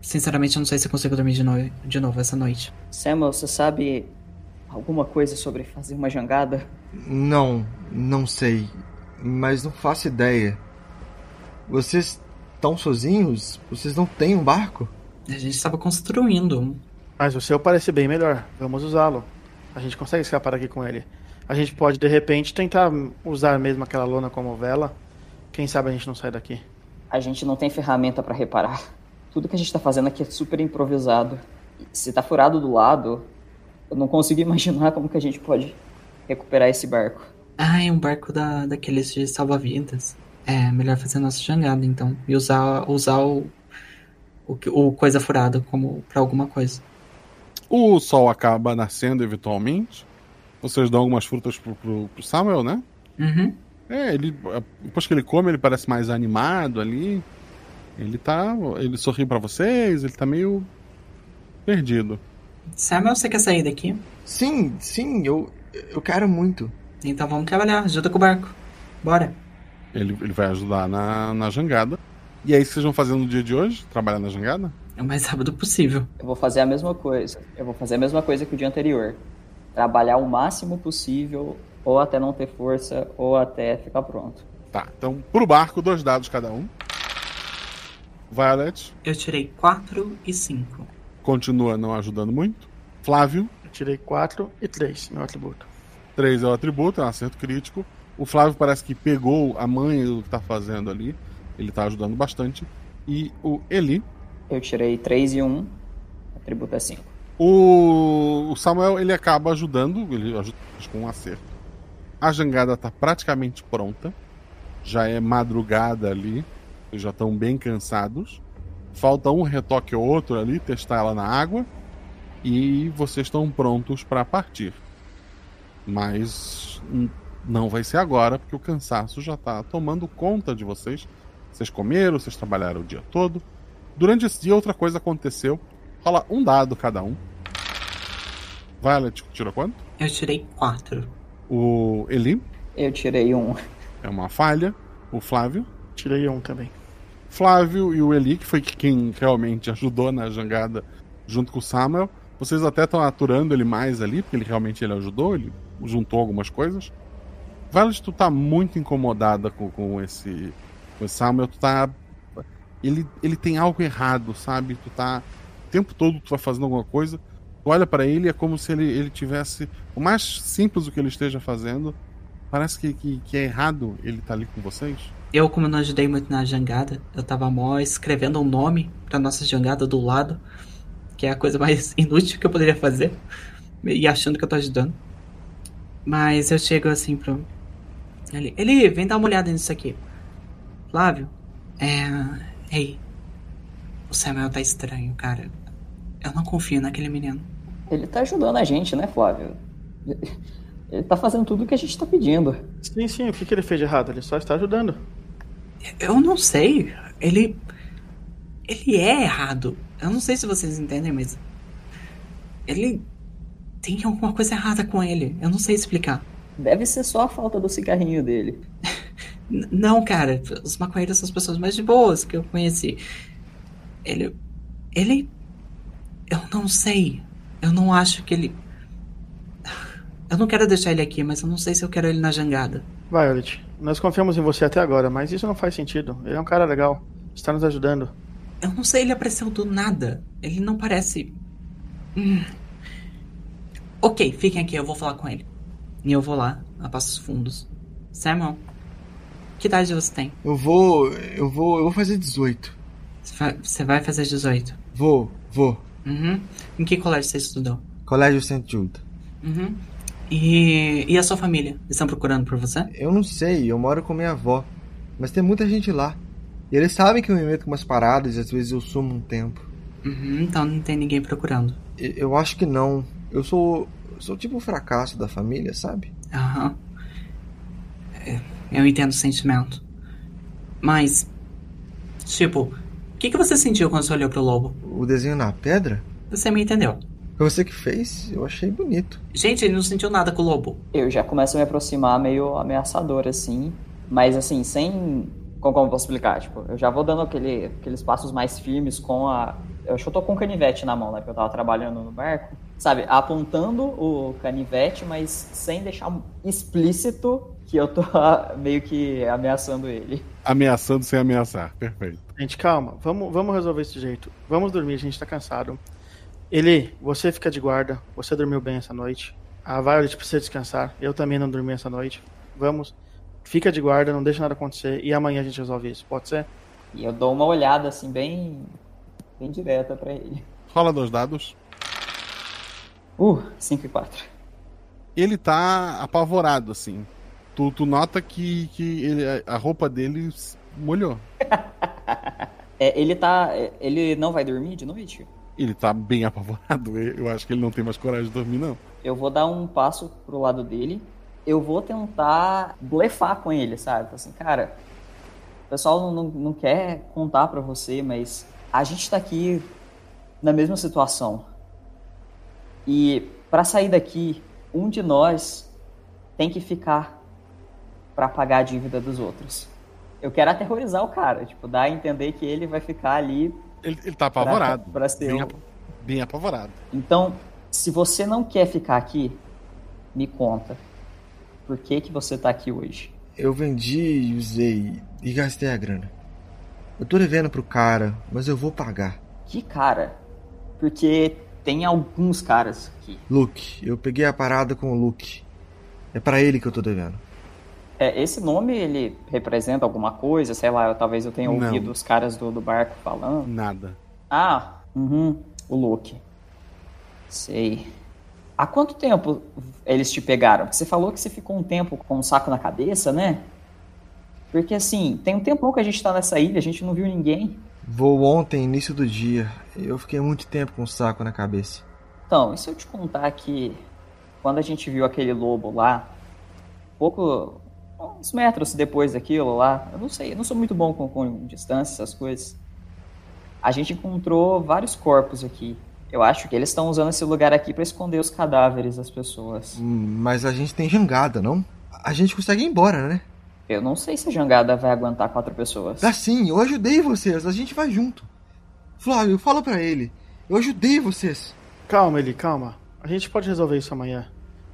Sinceramente, eu não sei se eu consigo dormir de, no... de novo essa noite. Samuel, você sabe alguma coisa sobre fazer uma jangada? Não, não sei. Mas não faço ideia. Vocês estão sozinhos? Vocês não têm um barco? A gente estava construindo um. Mas o seu parece bem melhor. Vamos usá-lo. A gente consegue escapar aqui com ele. A gente pode, de repente, tentar usar mesmo aquela lona como vela. Quem sabe a gente não sai daqui. A gente não tem ferramenta pra reparar. Tudo que a gente tá fazendo aqui é super improvisado. Se tá furado do lado, eu não consigo imaginar como que a gente pode recuperar esse barco. Ah, é um barco da, daqueles de salva-vidas. É, melhor fazer nossa jangada, então. E usar, usar o, o, que- o coisa furada como pra alguma coisa. O sol acaba nascendo eventualmente. Vocês dão algumas frutas pro, pro, pro Samuel, né? Uhum. É, ele. Depois que ele come, ele parece mais animado ali. Ele tá. Ele sorri pra vocês, ele tá meio. perdido. Samuel, você quer sair daqui? Sim, sim, eu, eu quero muito. Então vamos trabalhar, ajuda com o barco. Bora. Ele, ele vai ajudar na, na jangada. E é isso que vocês vão fazer no dia de hoje? Trabalhar na jangada? É o mais rápido possível. Eu vou fazer a mesma coisa. Eu vou fazer a mesma coisa que o dia anterior. Trabalhar o máximo possível, ou até não ter força, ou até ficar pronto. Tá, então pro barco, dois dados cada um. Violet Eu tirei 4 e 5. continua não ajudando muito. Flávio, Eu tirei 4 e 3, meu atributo. 3 é o atributo, é um acerto crítico. O Flávio parece que pegou a manha do que tá fazendo ali. Ele tá ajudando bastante. E o Eli, Eu tirei 3 e 1, atributo é 5. o, Samuel, ele acaba ajudando, ele ajuda com um acerto. A jangada tá praticamente pronta. Já é madrugada ali. Eles já estão bem cansados. Falta um retoque ou outro ali, testar ela na água. E vocês estão prontos para partir. Mas não vai ser agora, porque o cansaço já tá tomando conta de vocês. Vocês comeram, vocês trabalharam o dia todo. Durante esse dia, outra coisa aconteceu. Rola um dado cada um. Violet tirou quanto? Eu tirei 4. O Eli Eu tirei um. é uma falha. O Flávio. Tirei um também. Flávio e o Eli, que foi quem realmente ajudou na jangada junto com o Samuel. Vocês até estão aturando ele mais ali, porque ele realmente ele ajudou, ele juntou algumas coisas. Violet, tu tá muito incomodada com, com esse com esse Samuel, tu tá ele, ele tem algo errado, sabe? Tu tá o tempo todo tu vai fazendo alguma coisa, tu olha pra ele é como se ele, ele tivesse o mais simples do que ele esteja fazendo, parece que, que, que é errado ele tá ali com vocês. Eu, como não ajudei muito na jangada, eu tava mó escrevendo um nome pra nossa jangada do lado, que é a coisa mais inútil que eu poderia fazer, e achando que eu tô ajudando. Mas eu chego assim pro. Ele, ele vem dar uma olhada nisso aqui. Flávio, é. Ei. O Samuel tá estranho, cara. Eu não confio naquele menino. Ele tá ajudando a gente, né, Flávio? Ele tá fazendo tudo o que a gente tá pedindo. Sim, sim, o que, que ele fez de errado? Ele só está ajudando. Eu não sei. Ele. Ele é errado. Eu não sei se vocês entendem, mas. Ele. Tem alguma coisa errada com ele. Eu não sei explicar. Deve ser só a falta do cigarrinho dele. Não, cara. Os maconheiros são as pessoas mais de boas que eu conheci. Ele. Ele. Eu não sei. Eu não acho que ele. Eu não quero deixar ele aqui, mas eu não sei se eu quero ele na jangada. Violet, nós confiamos em você até agora, mas isso não faz sentido. Ele é um cara legal. Está nos ajudando. Eu não sei, ele apareceu do nada. Ele não parece. Hum. Ok, fiquem aqui, eu vou falar com ele. E eu vou lá, a passos fundos. Samuel, que idade você tem? Eu vou. Eu vou. Eu vou fazer 18. Você vai- fazer 18. Vou, vou. Uhum. Em que colégio você estudou? Colégio St. Jude. Uhum. E, e a sua família? Eles estão procurando por você? Eu não sei, eu moro com minha avó. Mas tem muita gente lá. E eles sabem que eu me meto com umas paradas e às vezes eu sumo um tempo. Uhum, então não tem ninguém procurando. E- Eu acho que não. Eu sou. eu sou tipo o fracasso da família, sabe? Aham. É, Eu entendo o sentimento. Mas, tipo, o que, que você sentiu quando você olhou pro lobo? O desenho na pedra? Você me entendeu. Foi você que fez? Eu achei bonito. Gente, ele não sentiu nada com o lobo. Eu já começo a me aproximar meio ameaçador, assim. Mas, assim, sem. Como, como eu posso explicar? Tipo, eu já vou dando aquele, aqueles passos mais firmes com a. Eu acho que eu tô com o canivete na mão, né? Porque eu tava trabalhando no barco. Sabe, apontando o canivete, mas sem deixar explícito que eu tô meio que ameaçando ele. Ameaçando sem ameaçar. Perfeito. Gente, calma. Vamos, vamos resolver desse jeito. Vamos dormir, a gente tá cansado. Eli, você fica de guarda. Você dormiu bem essa noite. A Violet precisa descansar. Eu também não dormi essa noite. Vamos. Fica de guarda, não deixa nada acontecer. E amanhã a gente resolve isso. Pode ser? E eu dou uma olhada, assim, bem. bem direta pra ele. Rola dois dados. Uh, 5 e 4. Ele tá apavorado, assim. Tu, tu nota que, que ele, a roupa dele molhou. É, ele tá. é, Ele não vai dormir de noite? Ele tá bem apavorado. Eu acho que ele não tem mais coragem de dormir, não. Eu vou dar um passo pro lado dele. Eu vou tentar blefar com ele, sabe? Assim, cara, o pessoal não, não, não quer contar pra você, mas a gente tá aqui na mesma situação. E pra sair daqui, um de nós tem que ficar pra pagar a dívida dos outros. Eu quero aterrorizar o cara, tipo, dar a entender que ele vai ficar ali. Ele, ele tá apavorado. Pra, pra ser bem, bem apavorado. Então, se você não quer ficar aqui, me conta. Por que que você tá aqui hoje? Eu vendi e usei e gastei a grana. Eu tô devendo pro cara, mas eu vou pagar. Que cara? Porque tem alguns caras aqui. Luke, eu peguei a parada com o Luke. É pra ele que eu tô devendo. É, esse nome, ele representa alguma coisa? Sei lá, eu- talvez eu tenha Não. ouvido os caras do, do barco falando. Nada. Ah, uhum, o Luke. Sei. Há quanto tempo eles te pegaram? Porque você falou que você ficou um tempo com um saco na cabeça, né? Porque assim, tem um tempão que a gente tá nessa ilha, a gente não viu ninguém. Vou ontem, início do dia. Eu fiquei muito tempo com o saco na cabeça. Então, e se eu te contar que quando a gente viu aquele lobo lá, pouco. Uns metros depois daquilo lá, eu não sei, eu não sou muito bom com, com distância, essas coisas. A gente encontrou vários corpos aqui. Eu acho que eles estão usando esse lugar aqui pra esconder os cadáveres das pessoas. Hum, Mas a gente tem jangada, não? A gente consegue ir embora, né? Eu não sei se a jangada vai aguentar quatro pessoas. Dá sim, eu ajudei vocês, a gente vai junto. Flávio, fala pra ele. Eu ajudei vocês. Calma, Eli, calma. A gente pode resolver isso amanhã.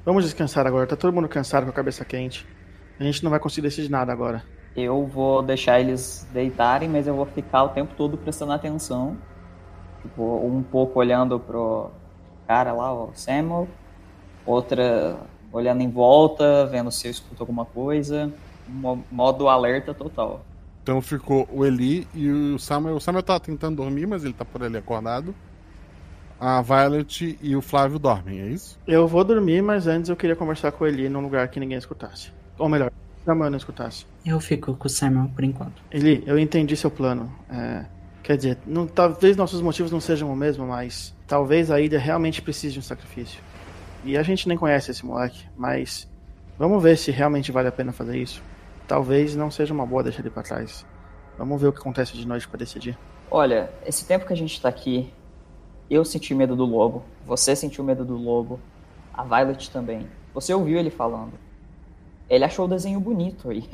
Vamos descansar agora, tá todo mundo cansado com a cabeça quente. A gente não vai conseguir decidir nada agora. Eu vou deixar eles deitarem, mas eu vou ficar o tempo todo prestando atenção. Tipo, um pouco olhando pro cara lá, o Samuel. Outra olhando em volta, vendo se eu escuto alguma coisa. Mo- Modo alerta total. Então ficou o Eli e o Samuel. O Samuel tá tentando dormir, mas ele tá por ali acordado. A Violet e o Flávio dormem, é isso? Eu vou dormir, mas antes eu queria conversar com ele num lugar que ninguém escutasse. Ou melhor, Samuel não escutasse. Eu fico com o Samuel por enquanto. Eli, eu entendi seu plano. É, quer dizer, não- talvez nossos motivos não sejam o mesmo, mas talvez a ilha realmente precise de um sacrifício. E a gente nem conhece esse moleque, mas vamos ver se realmente vale a pena fazer isso. Talvez não seja uma boa deixar ele pra trás. Vamos ver o que acontece de noite pra decidir. Olha, esse tempo que a gente tá aqui, eu senti medo do lobo. Você sentiu medo do lobo. A Violet também. Você ouviu ele falando. Ele achou o desenho bonito e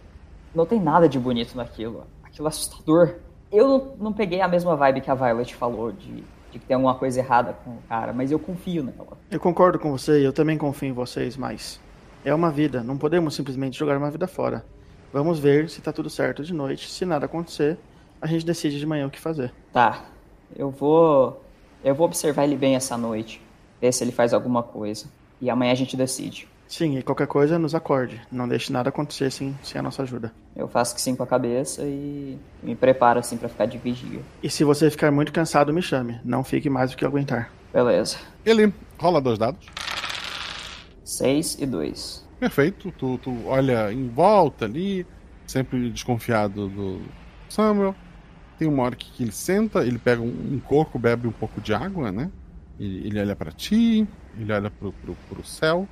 não tem nada de bonito naquilo. Aquilo é assustador. Eu não, não peguei a mesma vibe que a Violet falou de, de que tem alguma coisa errada com o cara, mas eu confio nela. Eu concordo com você e eu também confio em vocês, mas é uma vida, não podemos simplesmente jogar uma vida fora. Vamos ver se tá tudo certo de noite. Se nada acontecer, a gente decide de manhã o que fazer. Tá, eu vou. Eu vou observar ele bem essa noite. Ver se ele faz alguma coisa. E amanhã a gente decide. Sim, e qualquer coisa nos acorde. Não deixe nada acontecer sem, sem a nossa ajuda. Eu faço que sim com a cabeça e me preparo assim pra ficar de vigia. E se você ficar muito cansado, me chame. Não fique mais do que aguentar. Beleza. Ele rola dois dados. 6 e 2. Perfeito. Tu, tu olha em volta ali, sempre desconfiado do Samuel. Tem uma hora que ele senta, ele pega um, um coco, bebe um pouco de água, né? Ele, ele olha pra ti, ele olha pro, pro, pro céu.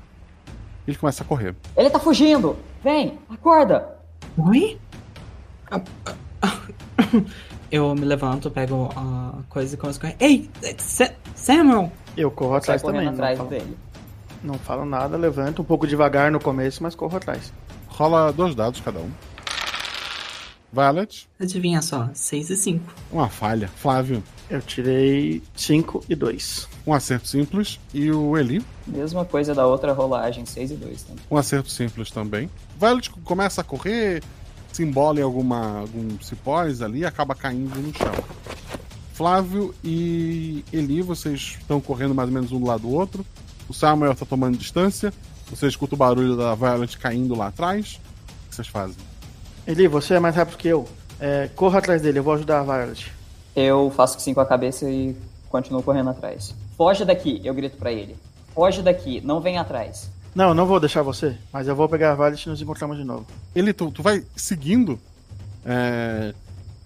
Ele começa a correr. Ele tá fugindo! Vem! Acorda! Oi? Eu me levanto, pego a coisa e começo a correr. Ei, Sa- Samuel! Eu corro atrás Sai também. atrás não, falo, dele. não falo nada, levanto um pouco devagar no começo, mas corro atrás. Rola dois dados cada um. Violet, Adivinha só, 6 e 5. uma falha. Flávio, Eu tirei 5 e 2. um acerto simples. E o Eli, Mesma coisa da outra rolagem, 6 e 2 também. um acerto simples também. Violet começa a correr, se embola em alguma, algum cipós ali e acaba caindo no chão. Flávio e Eli, vocês estão correndo mais ou menos um do lado do outro. O Samuel está tomando distância. Você escuta o barulho da Violet caindo lá atrás. O que vocês fazem? Eli, você é mais rápido que eu. É, corra atrás dele, eu vou ajudar a Violet. Eu faço que sim com a cabeça e continuo correndo atrás. Foge daqui, eu grito pra ele. Foge daqui, não vem atrás. Não, não vou deixar você, mas eu vou pegar a Violet e nos encontramos de novo. Ele, tu, tu vai seguindo, é,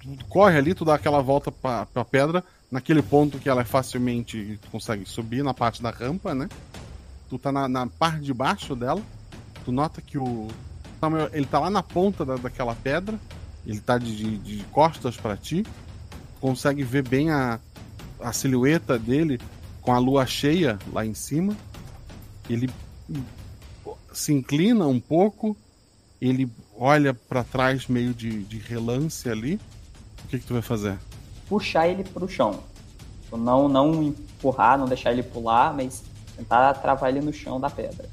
tu corre ali, tu dá aquela volta pra, pra pedra, naquele ponto que ela é facilmente, tu consegue subir na parte da rampa, né? Tu tá na, na parte de baixo dela, tu nota que o Samuel, ele tá lá na ponta da, daquela pedra, ele tá de, de, de costas pra ti, consegue ver bem a, a silhueta dele com a lua cheia lá em cima, ele se inclina um pouco, ele olha pra trás meio de, de relance ali. O que, que tu vai fazer? Puxar ele pro chão. Tipo, Não, não empurrar, não deixar ele pular, mas tentar travar ele no chão da pedra.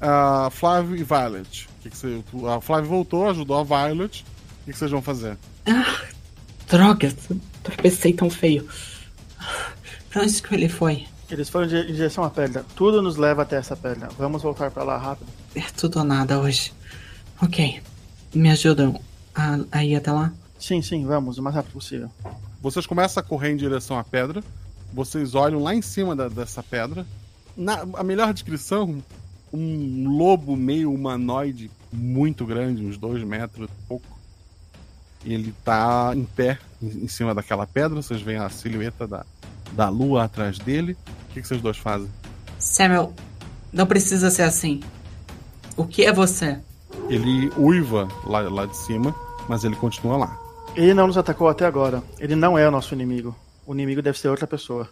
Ah, Flávio e Violet. O que que você, a Flávio voltou, ajudou a Violet. O que, que vocês vão fazer? Droga, tropecei tão feio. Pra onde que ele foi? Eles foram em direção à pedra. Tudo nos leva até essa pedra. Vamos voltar pra lá rápido. É tudo ou nada hoje. Ok. Me ajudam a, a ir até lá? Sim, sim, vamos, o mais rápido possível. Vocês começam a correr em direção à pedra. Vocês olham lá em cima da- dessa pedra. Na, a melhor descrição: um lobo meio humanoide muito grande, uns dois metros e pouco. Ele tá em pé em, em cima daquela pedra. Vocês veem a silhueta da, da lua atrás dele. O que, que vocês dois fazem? Samuel, não precisa ser assim. O que é você? Ele uiva lá, lá de cima, mas ele continua lá. Ele não nos atacou até agora. Ele não é o nosso inimigo. O inimigo deve ser outra pessoa.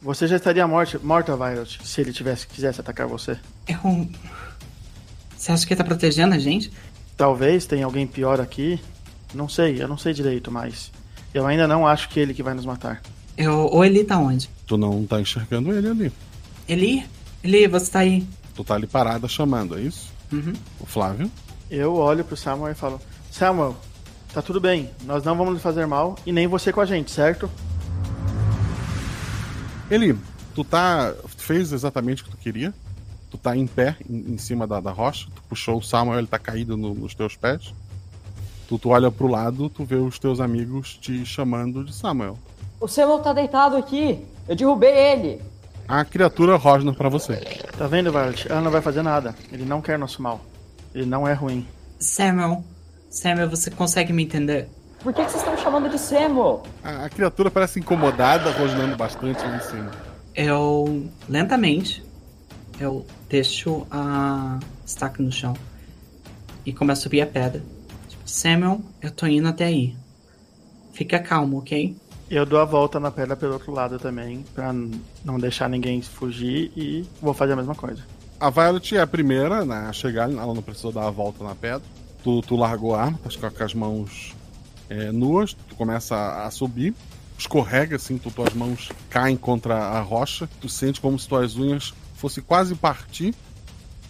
Você já estaria morte, morta, Violet, se ele tivesse quisesse atacar você. Eu. Você acha que ele tá protegendo a gente? Talvez tenha alguém pior aqui. Não sei, eu não sei direito, mas eu ainda não acho que ele que vai nos matar. Eu, ou ele tá onde? Tu não tá enxergando ele ali. Eli? Eli, você tá aí? Tu tá ali parada chamando, é isso? Uhum. O Flávio? Eu olho pro Samuel e falo: Samuel, tá tudo bem. Nós não vamos lhe fazer mal e nem você com a gente, certo? Ele, tu tá. Tu fez exatamente o que tu queria. Tu tá em pé, em, em cima da, da rocha. Tu puxou o Samuel, ele tá caído no- nos teus pés. Tu, tu olha pro lado, tu vê os teus amigos te chamando de Samuel. O Samuel tá deitado aqui. Eu derrubei ele. A criatura rosna pra você. Tá vendo, Violet? Ela não vai fazer nada. Ele não quer nosso mal. Ele não é ruim. Samuel, Samuel, você consegue me entender? Por que, que vocês estão me chamando de Samuel? A, a criatura parece incomodada, rosnando bastante lá em cima. Eu, lentamente, eu deixo a estaca no chão e começo a subir a pedra. Tipo, Samuel, eu tô indo até aí. Fica calmo, ok? Eu dou a volta na pedra pelo outro lado também, pra não deixar ninguém fugir e vou fazer a mesma coisa. A Violet é a primeira né, a chegar, ela não precisou dar a volta na pedra. Tu, tu largou a arma, tá com as mãos é, nuas, tu começa a, a subir, escorrega assim, tu, tuas mãos caem contra a rocha, tu sente como se tuas unhas fossem quase partir,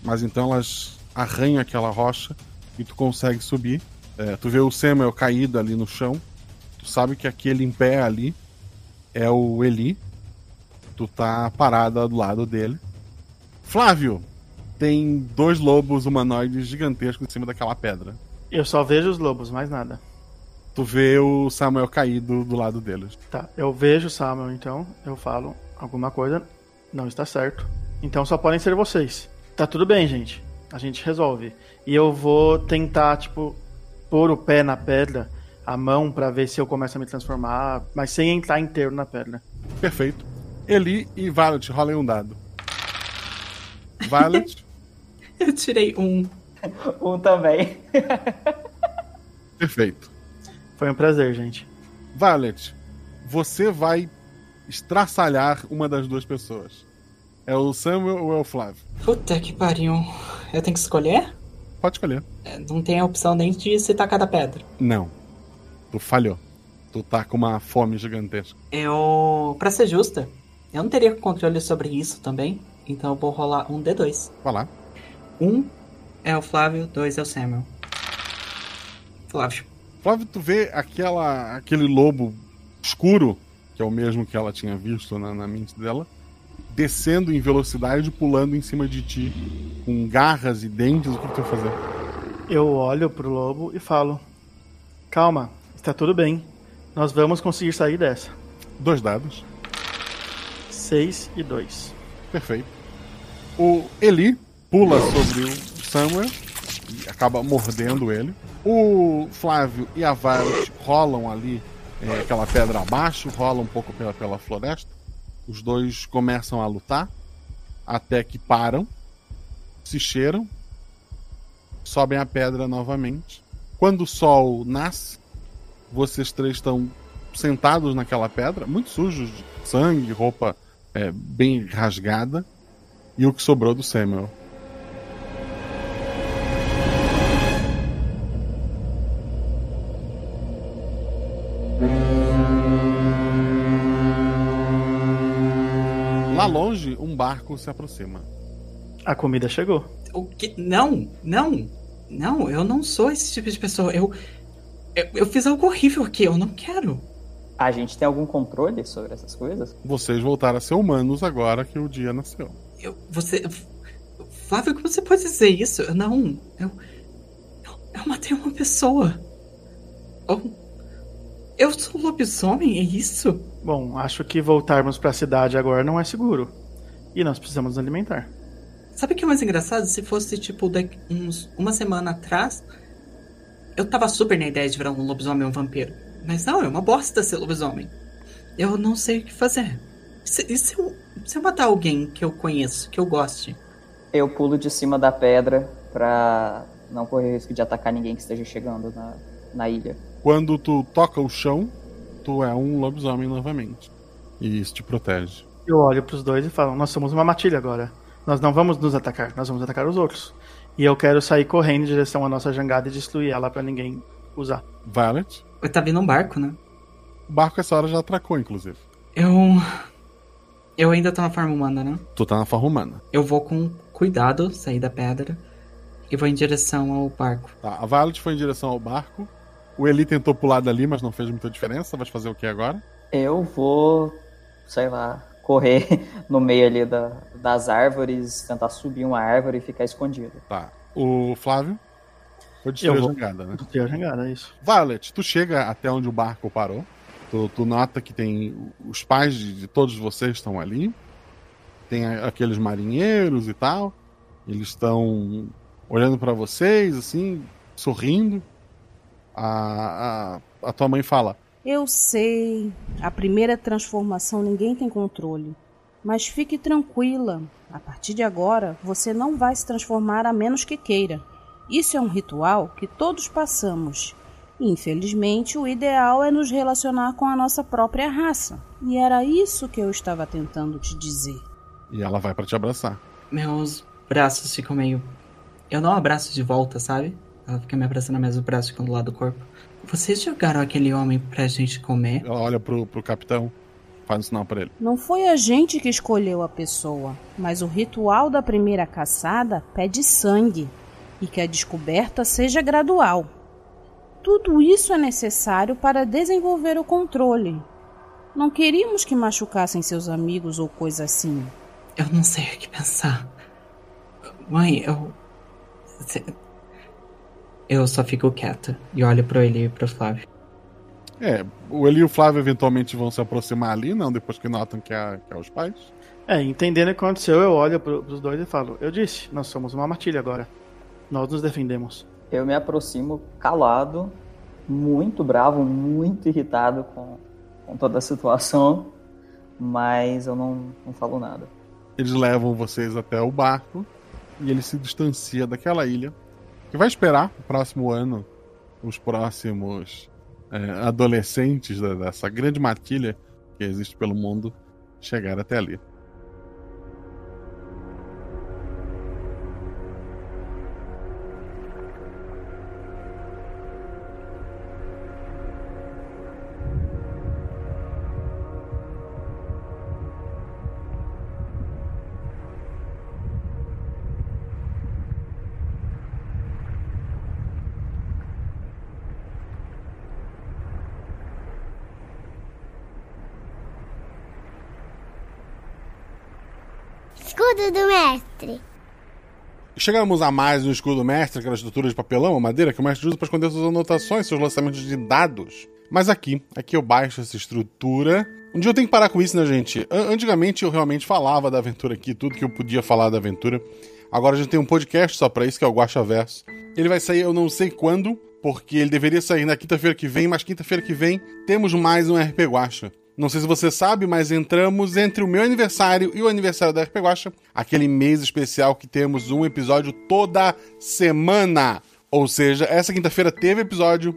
mas então elas arranham aquela rocha e tu consegue subir. É, tu vê o Samuel caído ali no chão, tu sabe que aquele em pé ali é o Eli, tu tá parada do lado dele. Flávio, tem dois lobos humanoides gigantescos em cima daquela pedra. Eu só vejo os lobos, mais nada. Tu vê o Samuel caído do lado deles. Tá, eu vejo o Samuel, então eu falo alguma coisa não está certo. Então só podem ser vocês. Tá tudo bem, gente. A gente resolve. E eu vou tentar, tipo, pôr o pé na pedra, a mão pra ver se eu começo a me transformar, mas sem entrar inteiro na pedra. Perfeito. Eli e Violet, rolem um dado. Violet, Eu tirei um. Um também. perfeito. Foi um prazer, gente. Violet, você vai estraçalhar uma das duas pessoas. É o Samuel ou é o Flávio? Puta que pariu. Eu tenho que escolher? Pode escolher. É, Não tem a opção nem de se tacar da pedra. Não. Tu falhou. Tu tá com uma fome gigantesca. Eu. Pra ser justa, eu não teria controle sobre isso também. Então eu vou rolar um D2. Vai lá. Um é o Flávio, dois é o Samuel. Flávio. Flávio, tu vê aquela, aquele lobo escuro, que é o mesmo que ela tinha visto na, na mente dela, descendo em velocidade, pulando em cima de ti, com garras e dentes. O que, tu vai fazer? Eu olho pro lobo e falo: Calma, está tudo bem. Nós vamos conseguir sair dessa. Dois dados. 6 e 2. Perfeito. O Eli pula sobre o Samuel e acaba mordendo ele. O Flávio e a Violet rolam ali é, aquela pedra abaixo, rolam um pouco pela, pela floresta. Os dois começam a lutar até que param, se cheiram, sobem a pedra novamente. Quando o sol nasce, vocês três estão sentados naquela pedra, muito sujos de sangue, roupa é, bem rasgada, e o que sobrou do Samuel. Barco se aproxima. A comida chegou. O que? Não, não, não, eu não sou esse tipo de pessoa. Eu, eu, eu fiz algo horrível aqui, eu não quero. A gente tem algum controle sobre essas coisas? Vocês voltaram a ser humanos agora que o dia nasceu. Eu, você. Flávio, como você pode dizer isso? Eu não. Eu. Eu, eu matei uma pessoa. Eu, eu sou lobisomem, é isso? Bom, acho que voltarmos para a cidade agora não é seguro. E nós precisamos nos alimentar. Sabe o que é mais engraçado? Se fosse, tipo, daqui, uns, uma semana atrás, eu tava super na ideia de virar um lobisomem ou um vampiro. Mas não, é uma bosta ser lobisomem. Eu não sei o que fazer. E se, e se, eu, se eu matar alguém que eu conheço, que eu goste? Eu pulo de cima da pedra pra não correr risco de atacar ninguém que esteja chegando na, na ilha. Quando tu toca o chão, tu é um lobisomem novamente. E isso te protege. Eu olho pros dois e falo: Nós somos uma matilha agora. Nós não vamos nos atacar, nós vamos atacar os outros. E eu quero sair correndo em direção à nossa jangada e destruir ela para ninguém usar. Violet? Tá vindo um barco, né? O barco essa hora já atracou, inclusive. Eu. Eu ainda tô na forma humana, né? Tu tá na forma humana. Eu vou com cuidado sair da pedra e vou em direção ao barco. Tá, a Violet foi em direção ao barco. O Eli tentou pular dali, mas não fez muita diferença. Vai fazer o que agora? Eu vou, sei lá, correr no meio ali da, das árvores, tentar subir uma árvore e ficar escondido. Tá. O Flávio? Foi destruir a jangada, né? Destruir a jangada, é isso. Violet, tu chega até onde o barco parou. Tu, tu nota que tem os pais de, de todos vocês estão ali. Tem a- aqueles marinheiros e tal. Eles estão olhando pra vocês, assim, sorrindo. A, a, a tua mãe fala: Eu sei, a primeira transformação ninguém tem controle. Mas fique tranquila, a partir de agora você não vai se transformar a menos que queira. Isso é um ritual que todos passamos. Infelizmente, o ideal é nos relacionar com a nossa própria raça. E era isso que eu estava tentando te dizer. E ela vai pra te abraçar. Meus braços ficam meio. Eu não abraço de volta, sabe? Ela fica me abraçando, mas os braços ficam do lado do corpo. Vocês jogaram aquele homem pra gente comer? Ela olha pro, pro capitão, faz um sinal pra ele. Não foi a gente que escolheu a pessoa, mas o ritual da primeira caçada pede sangue e que a descoberta seja gradual. Tudo isso é necessário para desenvolver o controle. Não queríamos que machucassem seus amigos ou coisa assim. Eu não sei o que pensar. Mãe, eu. Eu só fico quieta e olho pro ele e pro Flávio. É, o Eli e o Flávio eventualmente vão se aproximar ali, não? Depois que notam que é, que é os pais. É, entendendo o que aconteceu, eu olho pro, pros dois e falo: Eu disse, nós somos uma matilha agora. Nós nos defendemos. Eu me aproximo calado, muito bravo, muito irritado com, com toda a situação, mas eu não, não falo nada. Eles levam vocês até o barco e ele se distancia daquela ilha. Que vai esperar o próximo ano os próximos é, adolescentes da- dessa grande matilha que existe pelo mundo chegar até ali. Chegamos a mais um escudo mestre, aquela estrutura de papelão ou madeira que o mestre usa para esconder suas anotações, seus lançamentos de dados. Mas aqui, aqui eu baixo essa estrutura. Um dia eu tenho que parar com isso, né, gente? An- Antigamente eu realmente falava da aventura aqui, tudo que eu podia falar da aventura. Agora a gente tem um podcast só pra isso, que é o Guacha Verso. Ele vai sair, eu não sei quando, porque ele deveria sair na quinta-feira que vem, mas quinta-feira que vem temos mais um RP Guacha. Não sei se você sabe, mas entramos entre o meu aniversário e o aniversário da RP Guacha, aquele mês especial que temos um episódio toda semana. Ou seja, essa quinta-feira teve episódio,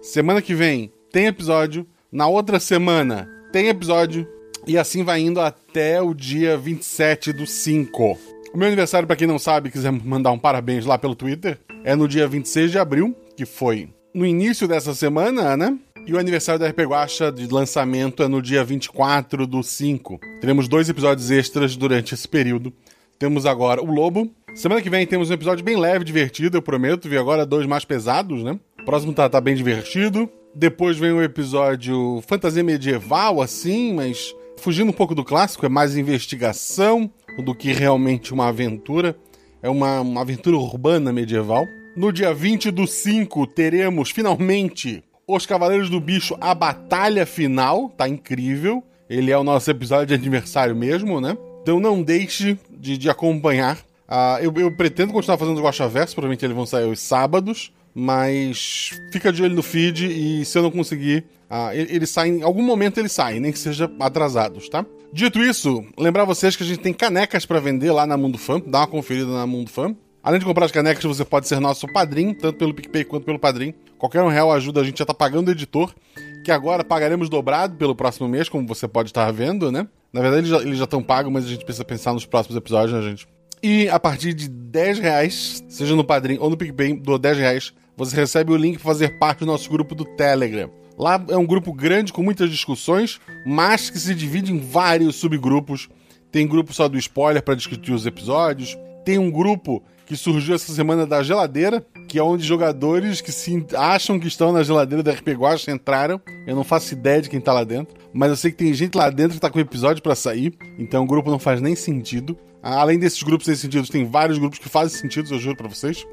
semana que vem tem episódio, na outra semana tem episódio, e assim vai indo até o dia 27 do 5. O meu aniversário, pra quem não sabe, quiser mandar um parabéns lá pelo Twitter, é no dia 26 de abril, que foi no início dessa semana, né? E o aniversário da RP Guacha de lançamento é no dia 24 do 5. Teremos dois episódios extras durante esse período. Temos agora o Lobo. Semana que vem temos um episódio bem leve, divertido, eu prometo. Vi agora dois mais pesados, né? O próximo tá, tá bem divertido. Depois vem o episódio fantasia medieval, assim, mas fugindo um pouco do clássico, é mais investigação do que realmente uma aventura. É uma, uma aventura urbana medieval. No dia 20 do 5, teremos finalmente Os Cavaleiros do Bicho, a batalha final. Tá incrível. Ele é o nosso episódio de aniversário mesmo, né? Então não deixe de, de acompanhar. Ah, eu, eu pretendo continuar fazendo os Guaxaverso, provavelmente eles vão sair aos sábados. Mas fica de olho no feed e se eu não conseguir, ah, ele, ele sai em algum momento ele sai, nem que seja atrasados, tá? Dito isso, lembrar vocês que a gente tem canecas para vender lá na Mundo Fã, dá uma conferida na Mundo Fã. Além de comprar as canecas, você pode ser nosso padrinho, tanto pelo PicPay quanto pelo padrinho. Qualquer um real ajuda, a gente já tá pagando o editor, que agora pagaremos dobrado pelo próximo mês, como você pode estar vendo, né? Na verdade, eles já estão pagos, mas a gente precisa pensar nos próximos episódios, né, gente? E a partir de 10 reais, seja no padrinho ou no PicPay, do 10 reais, você recebe o link para fazer parte do nosso grupo do Telegram. Lá é um grupo grande com muitas discussões, mas que se divide em vários subgrupos. Tem grupo só do spoiler para discutir os episódios. Tem um grupo que surgiu essa semana da geladeira, que é onde jogadores que se acham que estão na geladeira da RP Guacha entraram. Eu não faço ideia de quem tá lá dentro, mas eu sei que tem gente lá dentro que tá com episódio para sair, então o grupo não faz nem sentido. Além desses grupos sem sentido, tem vários grupos que fazem sentido, eu juro para vocês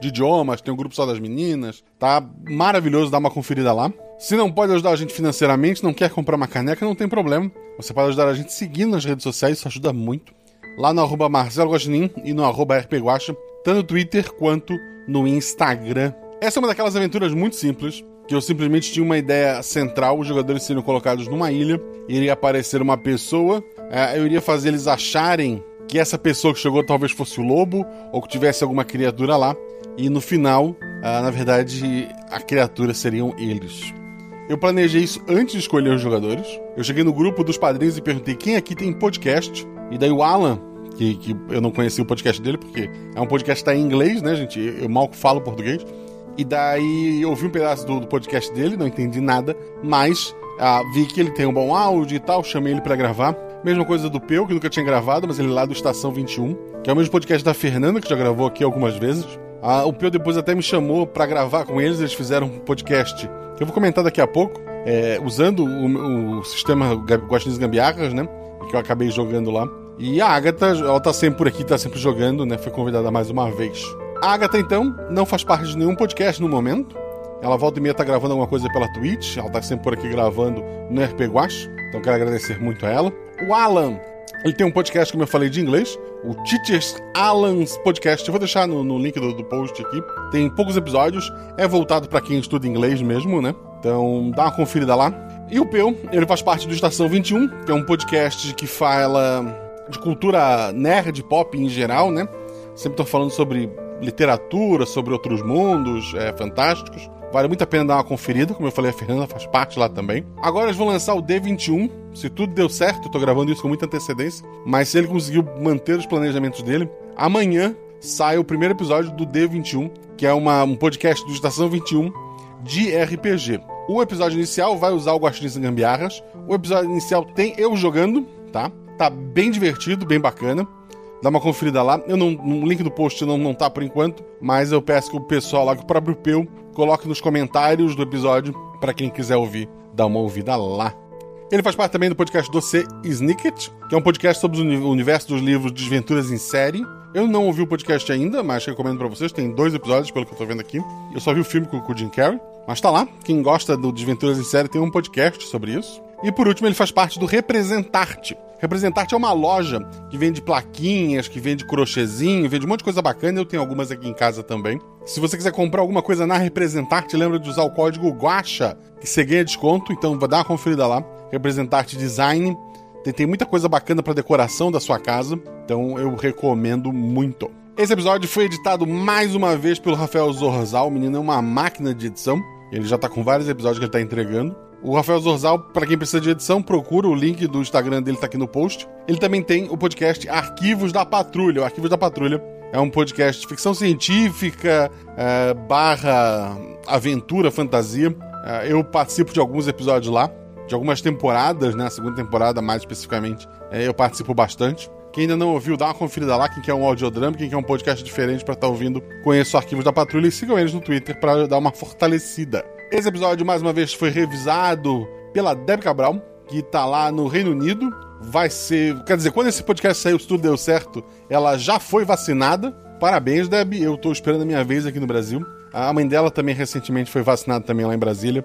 de idiomas, tem um grupo só das meninas. Tá maravilhoso, dá uma conferida lá. Se não pode ajudar a gente financeiramente, não quer comprar uma caneca, não tem problema. Você pode ajudar a gente seguindo nas redes sociais, isso ajuda muito. Lá no arroba Marcelo Guaxinim e no arroba RPGuacha, tanto no Twitter quanto no Instagram. Essa é uma daquelas aventuras muito simples, que eu simplesmente tinha uma ideia central, os jogadores seriam colocados numa ilha, iria aparecer uma pessoa, eh, eu iria fazer eles acharem que essa pessoa que chegou talvez fosse o lobo, ou que tivesse alguma criatura lá, e no final, ah, na verdade, a criatura seriam eles. Eu planejei isso antes de escolher os jogadores. Eu cheguei no grupo dos padrinhos e perguntei quem aqui tem podcast. E daí o Alan, que, que eu não conhecia o podcast dele, porque é um podcast que tá em inglês, né, gente? Eu mal falo português. E daí eu ouvi um pedaço do, do podcast dele, não entendi nada, mas ah, vi que ele tem um bom áudio e tal, chamei ele para gravar. Mesma coisa do Peu, que nunca tinha gravado, mas ele é lá do Estação 21, que é o mesmo podcast da Fernanda, que já gravou aqui algumas vezes. Ah, o Peu depois até me chamou para gravar com eles, eles fizeram um podcast que eu vou comentar daqui a pouco, é, usando o, o sistema Guaxinins Gambiarras, né? Que eu acabei jogando lá. E a Agatha, ela tá sempre por aqui, tá sempre jogando, né? Foi convidada mais uma vez. A Agatha, então, não faz parte de nenhum podcast no momento. Ela volta e meia tá gravando alguma coisa pela Twitch. Ela tá sempre por aqui gravando no RP Guax. Então quero agradecer muito a ela. O Alan, ele tem um podcast, como eu falei, de inglês. O Teachers Alan's Podcast. Eu vou deixar no, no link do, do, post aqui. Tem poucos episódios. É voltado para quem estuda inglês mesmo, né? Então dá uma conferida lá. E o Peu, ele faz parte do Estação 21, que é um podcast que fala de cultura nerd, pop em geral, né? Sempre tô falando sobre literatura, sobre outros mundos é, fantásticos. Vale muito a pena dar uma conferida, como eu falei, a Fernanda faz parte lá também. Agora eles vão lançar o D21. Se tudo deu certo, eu tô gravando isso com muita antecedência. Mas se ele conseguiu manter os planejamentos dele, amanhã sai o primeiro episódio do D21, que é uma, um podcast do Estação 21 de RPG. O episódio inicial vai usar o Guaxinins Gambiarras. O episódio inicial tem eu jogando, tá? Tá bem divertido, bem bacana. Dá uma conferida lá. Eu não, no link do post não, não tá por enquanto, mas eu peço que o pessoal lá, que o próprio Peu, coloque nos comentários do episódio para quem quiser ouvir, dar uma ouvida lá. Ele faz parte também do podcast Doce Snicket, que é um podcast sobre o universo dos livros Desventuras em Série. Eu não ouvi o podcast ainda, mas recomendo para vocês. Tem dois episódios, pelo que eu tô vendo aqui. Eu só vi o filme com, o Jim Carrey. Mas tá lá. Quem gosta do Desventuras em Série tem um podcast sobre isso. E por último, ele faz parte do Representarte. Representarte é uma loja que vende plaquinhas, que vende crochêzinho, vende um monte de coisa bacana. Eu tenho algumas aqui em casa também. Se você quiser comprar alguma coisa na Representarte, lembra de usar o código GUACHA, que você ganha desconto. Então, vou dar uma conferida lá. Representarte Design. Tem, tem muita coisa bacana para decoração da sua casa. Então, eu recomendo muito. Esse episódio foi editado mais uma vez pelo Rafael Zorzal. O menino é uma máquina de edição. Ele já tá com vários episódios que ele tá entregando. O Rafael Zorzal, para quem precisa de edição, procura o link do Instagram dele, tá aqui no post. Ele também tem o podcast Arquivos da Patrulha. O Arquivos da Patrulha é um podcast de ficção científica, é, barra aventura, fantasia. É, eu participo de alguns episódios lá, de algumas temporadas, né? A segunda temporada, mais especificamente, é, eu participo bastante. Quem ainda não ouviu, dá uma conferida lá. Quem quer um audiodrama, quem quer um podcast diferente para estar tá ouvindo, conheça o Arquivos da Patrulha e sigam eles no Twitter para dar uma fortalecida. Esse episódio, mais uma vez, foi revisado pela Deb Cabral, que tá lá no Reino Unido. Vai ser. Quer dizer, quando esse podcast saiu, se tudo deu certo, ela já foi vacinada. Parabéns, Deb. Eu tô esperando a minha vez aqui no Brasil. A mãe dela também recentemente foi vacinada também lá em Brasília.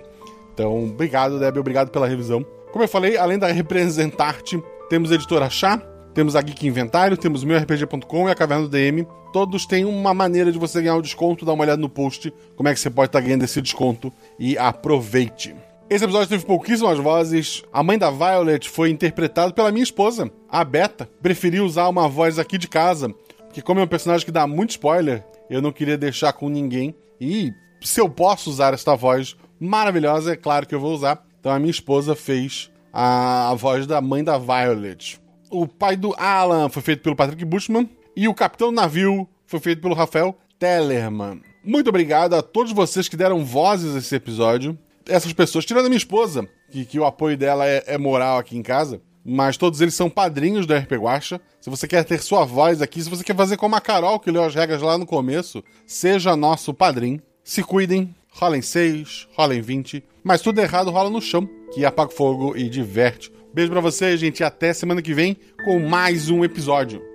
Então, obrigado, Deb. Obrigado pela revisão. Como eu falei, além da Representarte, temos a editora Chá, temos a Geek Inventário, temos meuRPG.com e a Caverna do DM. Todos têm uma maneira de você ganhar o um desconto. Dá uma olhada no post, como é que você pode estar tá ganhando esse desconto e aproveite. Esse episódio teve pouquíssimas vozes. A mãe da Violet foi interpretada pela minha esposa, a Beta. Preferi usar uma voz aqui de casa, porque como é um personagem que dá muito spoiler, eu não queria deixar com ninguém. E se eu posso usar esta voz maravilhosa, é claro que eu vou usar. Então a minha esposa fez a, a voz da mãe da Violet. O pai do Alan foi feito pelo Patrick Bushman. E o Capitão Navio foi feito pelo Rafael Tellerman. Muito obrigado a todos vocês que deram vozes a esse episódio. Essas pessoas, tirando a minha esposa, que, que o apoio dela é, é moral aqui em casa, mas todos eles são padrinhos do RP Guacha. Se você quer ter sua voz aqui, se você quer fazer como a Carol, que leu as regras lá no começo, seja nosso padrinho. Se cuidem, rolem 6, rolem 20, mas tudo errado rola no chão, que apaga o fogo e diverte. Beijo pra vocês, gente, e até semana que vem com mais um episódio.